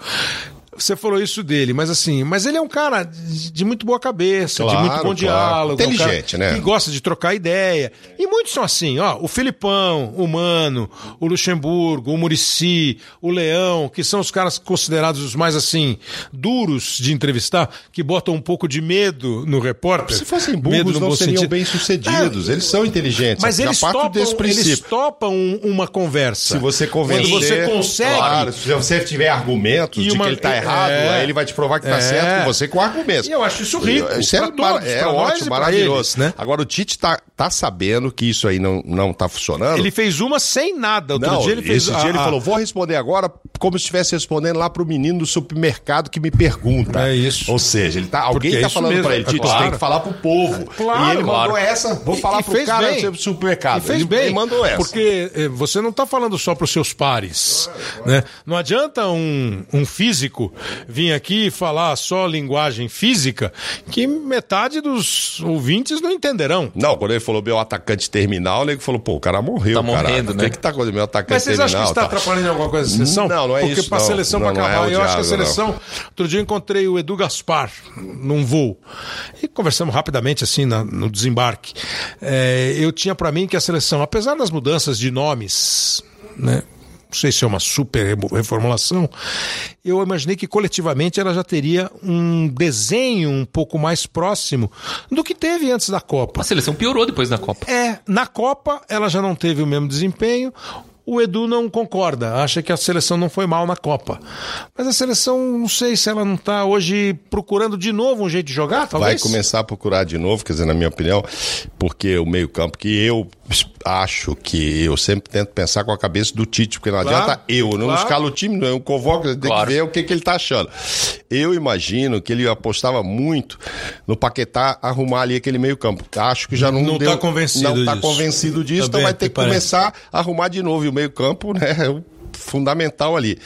Você falou isso dele, mas assim, mas ele é um cara de, de muito boa cabeça, de Claro, muito bom claro. diálogo, é um Inteligente, né? Que gosta de trocar ideia. E muitos são assim, ó, o Filipão, o Mano, o Luxemburgo, o Murici, o Leão, que são os caras considerados os mais assim duros de entrevistar, que botam um pouco de medo no repórter. Se fossem burros, não seriam sentido. bem sucedidos. Eles são inteligentes. Mas Já eles topam, eles topam um- uma conversa. Se você convencer. Quando você consegue. Claro, se você tiver argumentos E de uma- que ele tá errado, é. aí ele vai te provar que tá É. certo, você com argumentos. E eu acho isso rico. Isso é, todos, é ótimo, maravilhoso. eles, né? Agora, o Tite tá, tá sabendo que isso aí não, não tá funcionando. Ele fez uma sem nada. Outro não, dia ele fez esse dia ele a- a- falou: vou responder agora como se estivesse respondendo lá pro menino do supermercado que me pergunta. É isso. Ou seja, ele tá, Porque alguém é tá falando mesmo, pra ele, é Tite, claro. você tem que falar pro povo. Claro, e ele claro. mandou essa, vou E- falar e pro cara bem. do supermercado. E fez ele, bem. ele mandou essa. Porque eh, você não está falando só para os seus pares. Né? Não adianta um, um físico vir aqui e falar só linguagem física que metade dos ouvintes não entenderão. Não, quando ele falou meu atacante terminal, o nego falou, pô, o cara morreu, Tá morrendo, O né? que que tá acontecendo? Meu atacante Mas vocês terminal. acham que está tal. atrapalhando em alguma coisa a seleção? Não, não é Porque isso, para a não. seleção, Não, para não é acabar, o eu acho que a seleção. Outro dia eu encontrei o Edu Gaspar num voo e conversamos rapidamente assim na- no desembarque. É, eu tinha para mim que a seleção, apesar das mudanças de nomes, né? Não sei se é uma super reformulação. Eu imaginei que coletivamente ela já teria um desenho um pouco mais próximo do que teve antes da Copa. A seleção piorou depois da Copa. É, na Copa ela já não teve o mesmo desempenho. O Edu não concorda, acha que a seleção não foi mal na Copa. Mas a seleção, não sei se ela não está hoje procurando de novo um jeito de jogar, Vai talvez. começar a procurar de novo, quer dizer, na minha opinião, porque o meio-campo que eu acho que eu sempre tento pensar com a cabeça do Tite, porque não Claro, adianta eu, não claro. escalo o time, não, eu convoco, tem Claro. que ver o que, que ele tá achando. Eu imagino que ele apostava muito no Paquetá arrumar ali aquele meio-campo. Acho que já não, Não deu, tá convencido Não tá disso. convencido disso, então Também vai ter que que começar a arrumar de novo. O meio-campo, né, é o fundamental ali.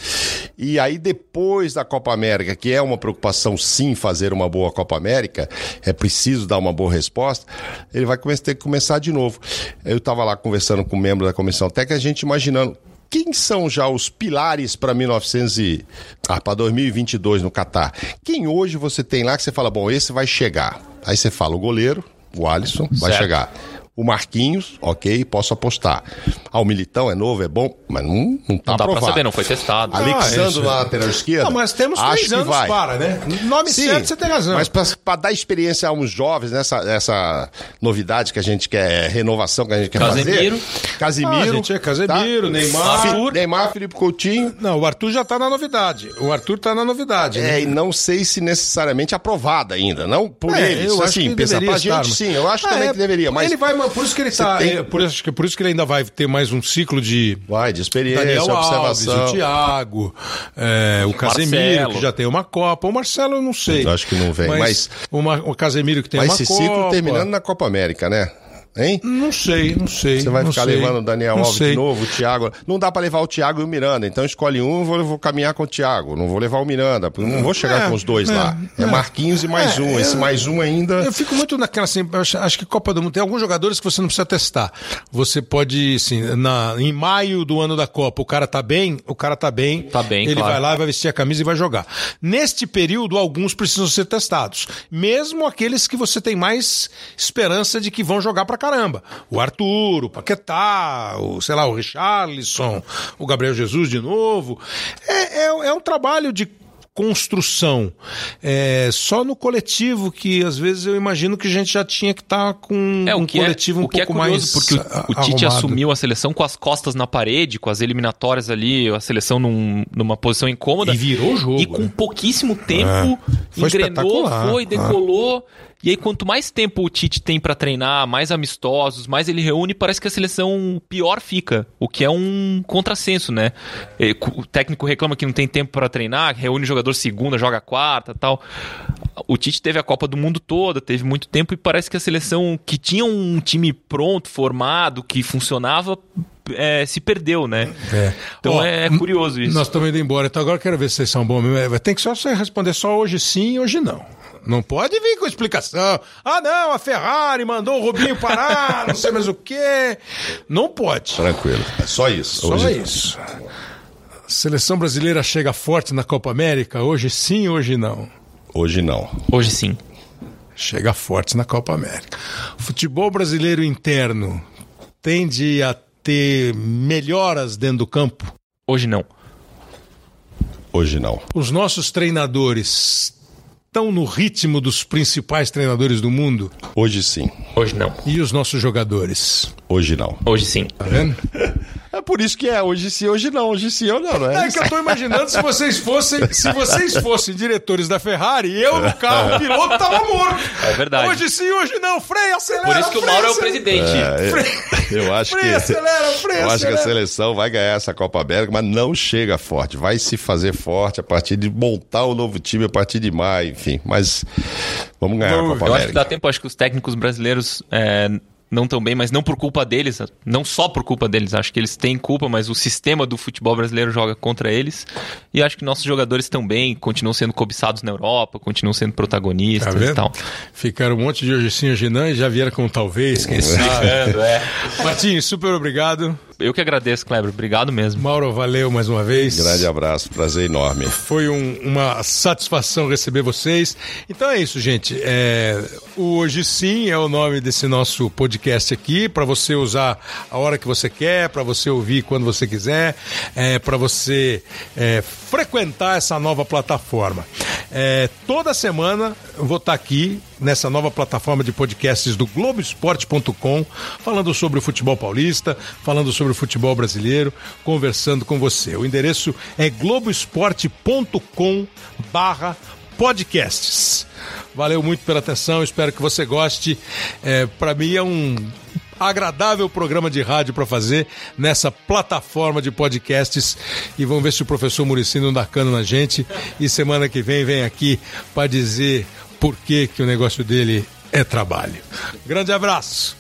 E aí, depois da Copa América, que é uma preocupação sim fazer uma boa Copa América, é preciso dar uma boa resposta, ele vai começar- ter que começar de novo. Eu estava lá conversando com um membro da comissão técnica, a gente imaginando quem são já os pilares para 1900 e ah, para 2022 no Catar? Quem hoje você tem lá que você fala, bom, esse vai chegar. Aí você fala o goleiro, o Alisson, vai Certo. chegar. O Marquinhos, ok, posso apostar. Ah, o Militão é novo, é bom, mas não, não tá Não dá pra aprovado. saber, não foi testado. Alexandre isso. na lateral esquerda. Não, mas temos acho três que anos vai. para, né? Nome Sim, certo, você tem razão. Mas para dar experiência a uns jovens, nessa essa novidade que a gente quer, renovação que a gente quer Casemiro. fazer. Casimiro. Ah, gente, é Casemiro, Neymar. Fi- Neymar, Felipe Coutinho. Não, o Arthur já tá na novidade. O Arthur tá na novidade. né? É, e não sei se necessariamente aprovada ainda. Não por É, eles. eu acho assim, que pensa, deveria pra estar, gente mas- sim, eu acho Ah, também é, que deveria. Mas ele vai, por isso que ele você tá. tem- é, por, isso, que- por isso que ele ainda vai ter mais um ciclo de. Vai, de experiência, Daniel Alves, observação. o Thiago, é, o Casemiro, Marcelo. que já tem uma Copa. O Marcelo eu não sei. Eu acho que não vem, mas- o, Ma- o Casemiro que tem Vai uma esse Copa. ciclo terminando na Copa América, né? Hein? Não sei, não sei. Você vai não ficar sei. levando o Daniel Alves sei. de novo, o Thiago. Não dá pra levar o Thiago e o Miranda. Então escolhe um, eu vou, eu vou caminhar com o Thiago. Não vou levar o Miranda. Não vou chegar É, com os dois é, lá. É, é. Marquinhos e mais É, um. Esse eu- mais um ainda. Eu fico muito naquela assim, acho, acho que Copa do Mundo tem alguns jogadores que você não precisa testar. Você pode, assim, na, em maio do ano da Copa, o cara tá bem, o cara tá bem. Tá bem, Ele claro. vai lá, vai vestir a camisa e vai jogar. Neste período, alguns precisam ser testados. Mesmo aqueles que você tem mais esperança de que vão jogar pra caramba. O Arthur, o Paquetá, o, sei lá, o Richarlison, o Gabriel Jesus de novo. É, é, é um trabalho de construção. É só no coletivo que às vezes eu imagino que a gente já tinha que estar com É, um que coletivo é, um o que é pouco curioso, mais porque o, o Tite arrumado. assumiu a seleção com as costas na parede, com as eliminatórias ali, a seleção num- numa posição incômoda. E virou o jogo, E com né? pouquíssimo tempo, É. Foi engrenou, foi, É. decolou. E aí, quanto mais tempo o Tite tem pra treinar, mais amistosos, mais ele reúne, parece que a seleção pior fica. O que é um contrassenso, né? E, O técnico reclama que não tem tempo pra treinar, reúne o jogador segunda, joga quarta tal. O Tite teve a Copa do Mundo toda, teve muito tempo e parece que a seleção que tinha um time pronto, formado, que funcionava, é, se perdeu, né? É. Então Ó, é curioso isso. Nós estamos indo embora, então agora quero ver se vocês são bons. Vai ter que só você responder só hoje sim, hoje não. Não pode vir com explicação. Ah, não, a Ferrari mandou o Rubinho parar, não sei mais o quê. Não pode. Tranquilo. É só isso. Só Hoje- isso. A seleção brasileira chega forte na Copa América, hoje sim, hoje não. Hoje não. Hoje sim. Chega forte na Copa América. O futebol brasileiro interno tende a ter melhoras dentro do campo. Hoje não. Hoje não. Os nossos treinadores estão no ritmo dos principais treinadores do mundo? Hoje sim. Hoje não. E os nossos jogadores? Hoje não. Hoje sim. Tá vendo? É por isso que é hoje sim, hoje não. Hoje sim ou não, não é? É que eu tô imaginando se vocês fossem, se vocês fossem diretores da Ferrari, eu no carro, o piloto tava morto. É verdade. Hoje sim, hoje não. Freia, acelera. Por isso que o Mauro é o acelera. presidente. É, eu acho que. Freia, acelera, freia, eu acho que a acelera. seleção vai ganhar essa Copa América, mas não chega forte. Vai se fazer forte a partir de montar o novo time a partir de maio, enfim. Mas vamos ganhar a Copa Eu acho que América. dá tempo, acho que os técnicos brasileiros é, não tão bem, mas não por culpa deles, não só por culpa deles, acho que eles têm culpa, mas o sistema do futebol brasileiro joga contra eles. E acho que nossos jogadores estão bem, continuam sendo cobiçados na Europa, continuam sendo Tá protagonistas e vendo? tal. Ficaram um monte de hoje sim, hoje não e já vieram com talvez, quem sabe. é. Martins, super obrigado. Eu que agradeço, Kleber. Obrigado mesmo. Mauro, valeu mais uma vez. Grande abraço, prazer enorme. Foi um- uma satisfação receber vocês. Então é isso, gente. É, o Hoje Sim é o nome desse nosso podcast aqui, para você usar a hora que você quer, para você ouvir quando você quiser, é, para você é, frequentar essa nova plataforma. É, toda semana eu vou estar aqui nessa nova plataforma de podcasts do Globoesporte.com, falando sobre o futebol paulista, falando sobre o futebol brasileiro, conversando com você. O endereço é globoesporte.com barra podcasts. Valeu muito pela atenção, espero que você goste. É, Para mim é um agradável programa de rádio para fazer nessa plataforma de podcasts e vamos ver se o professor Murici não dá cano na gente e semana que vem vem aqui para dizer por que, que o negócio dele é trabalho. Grande abraço!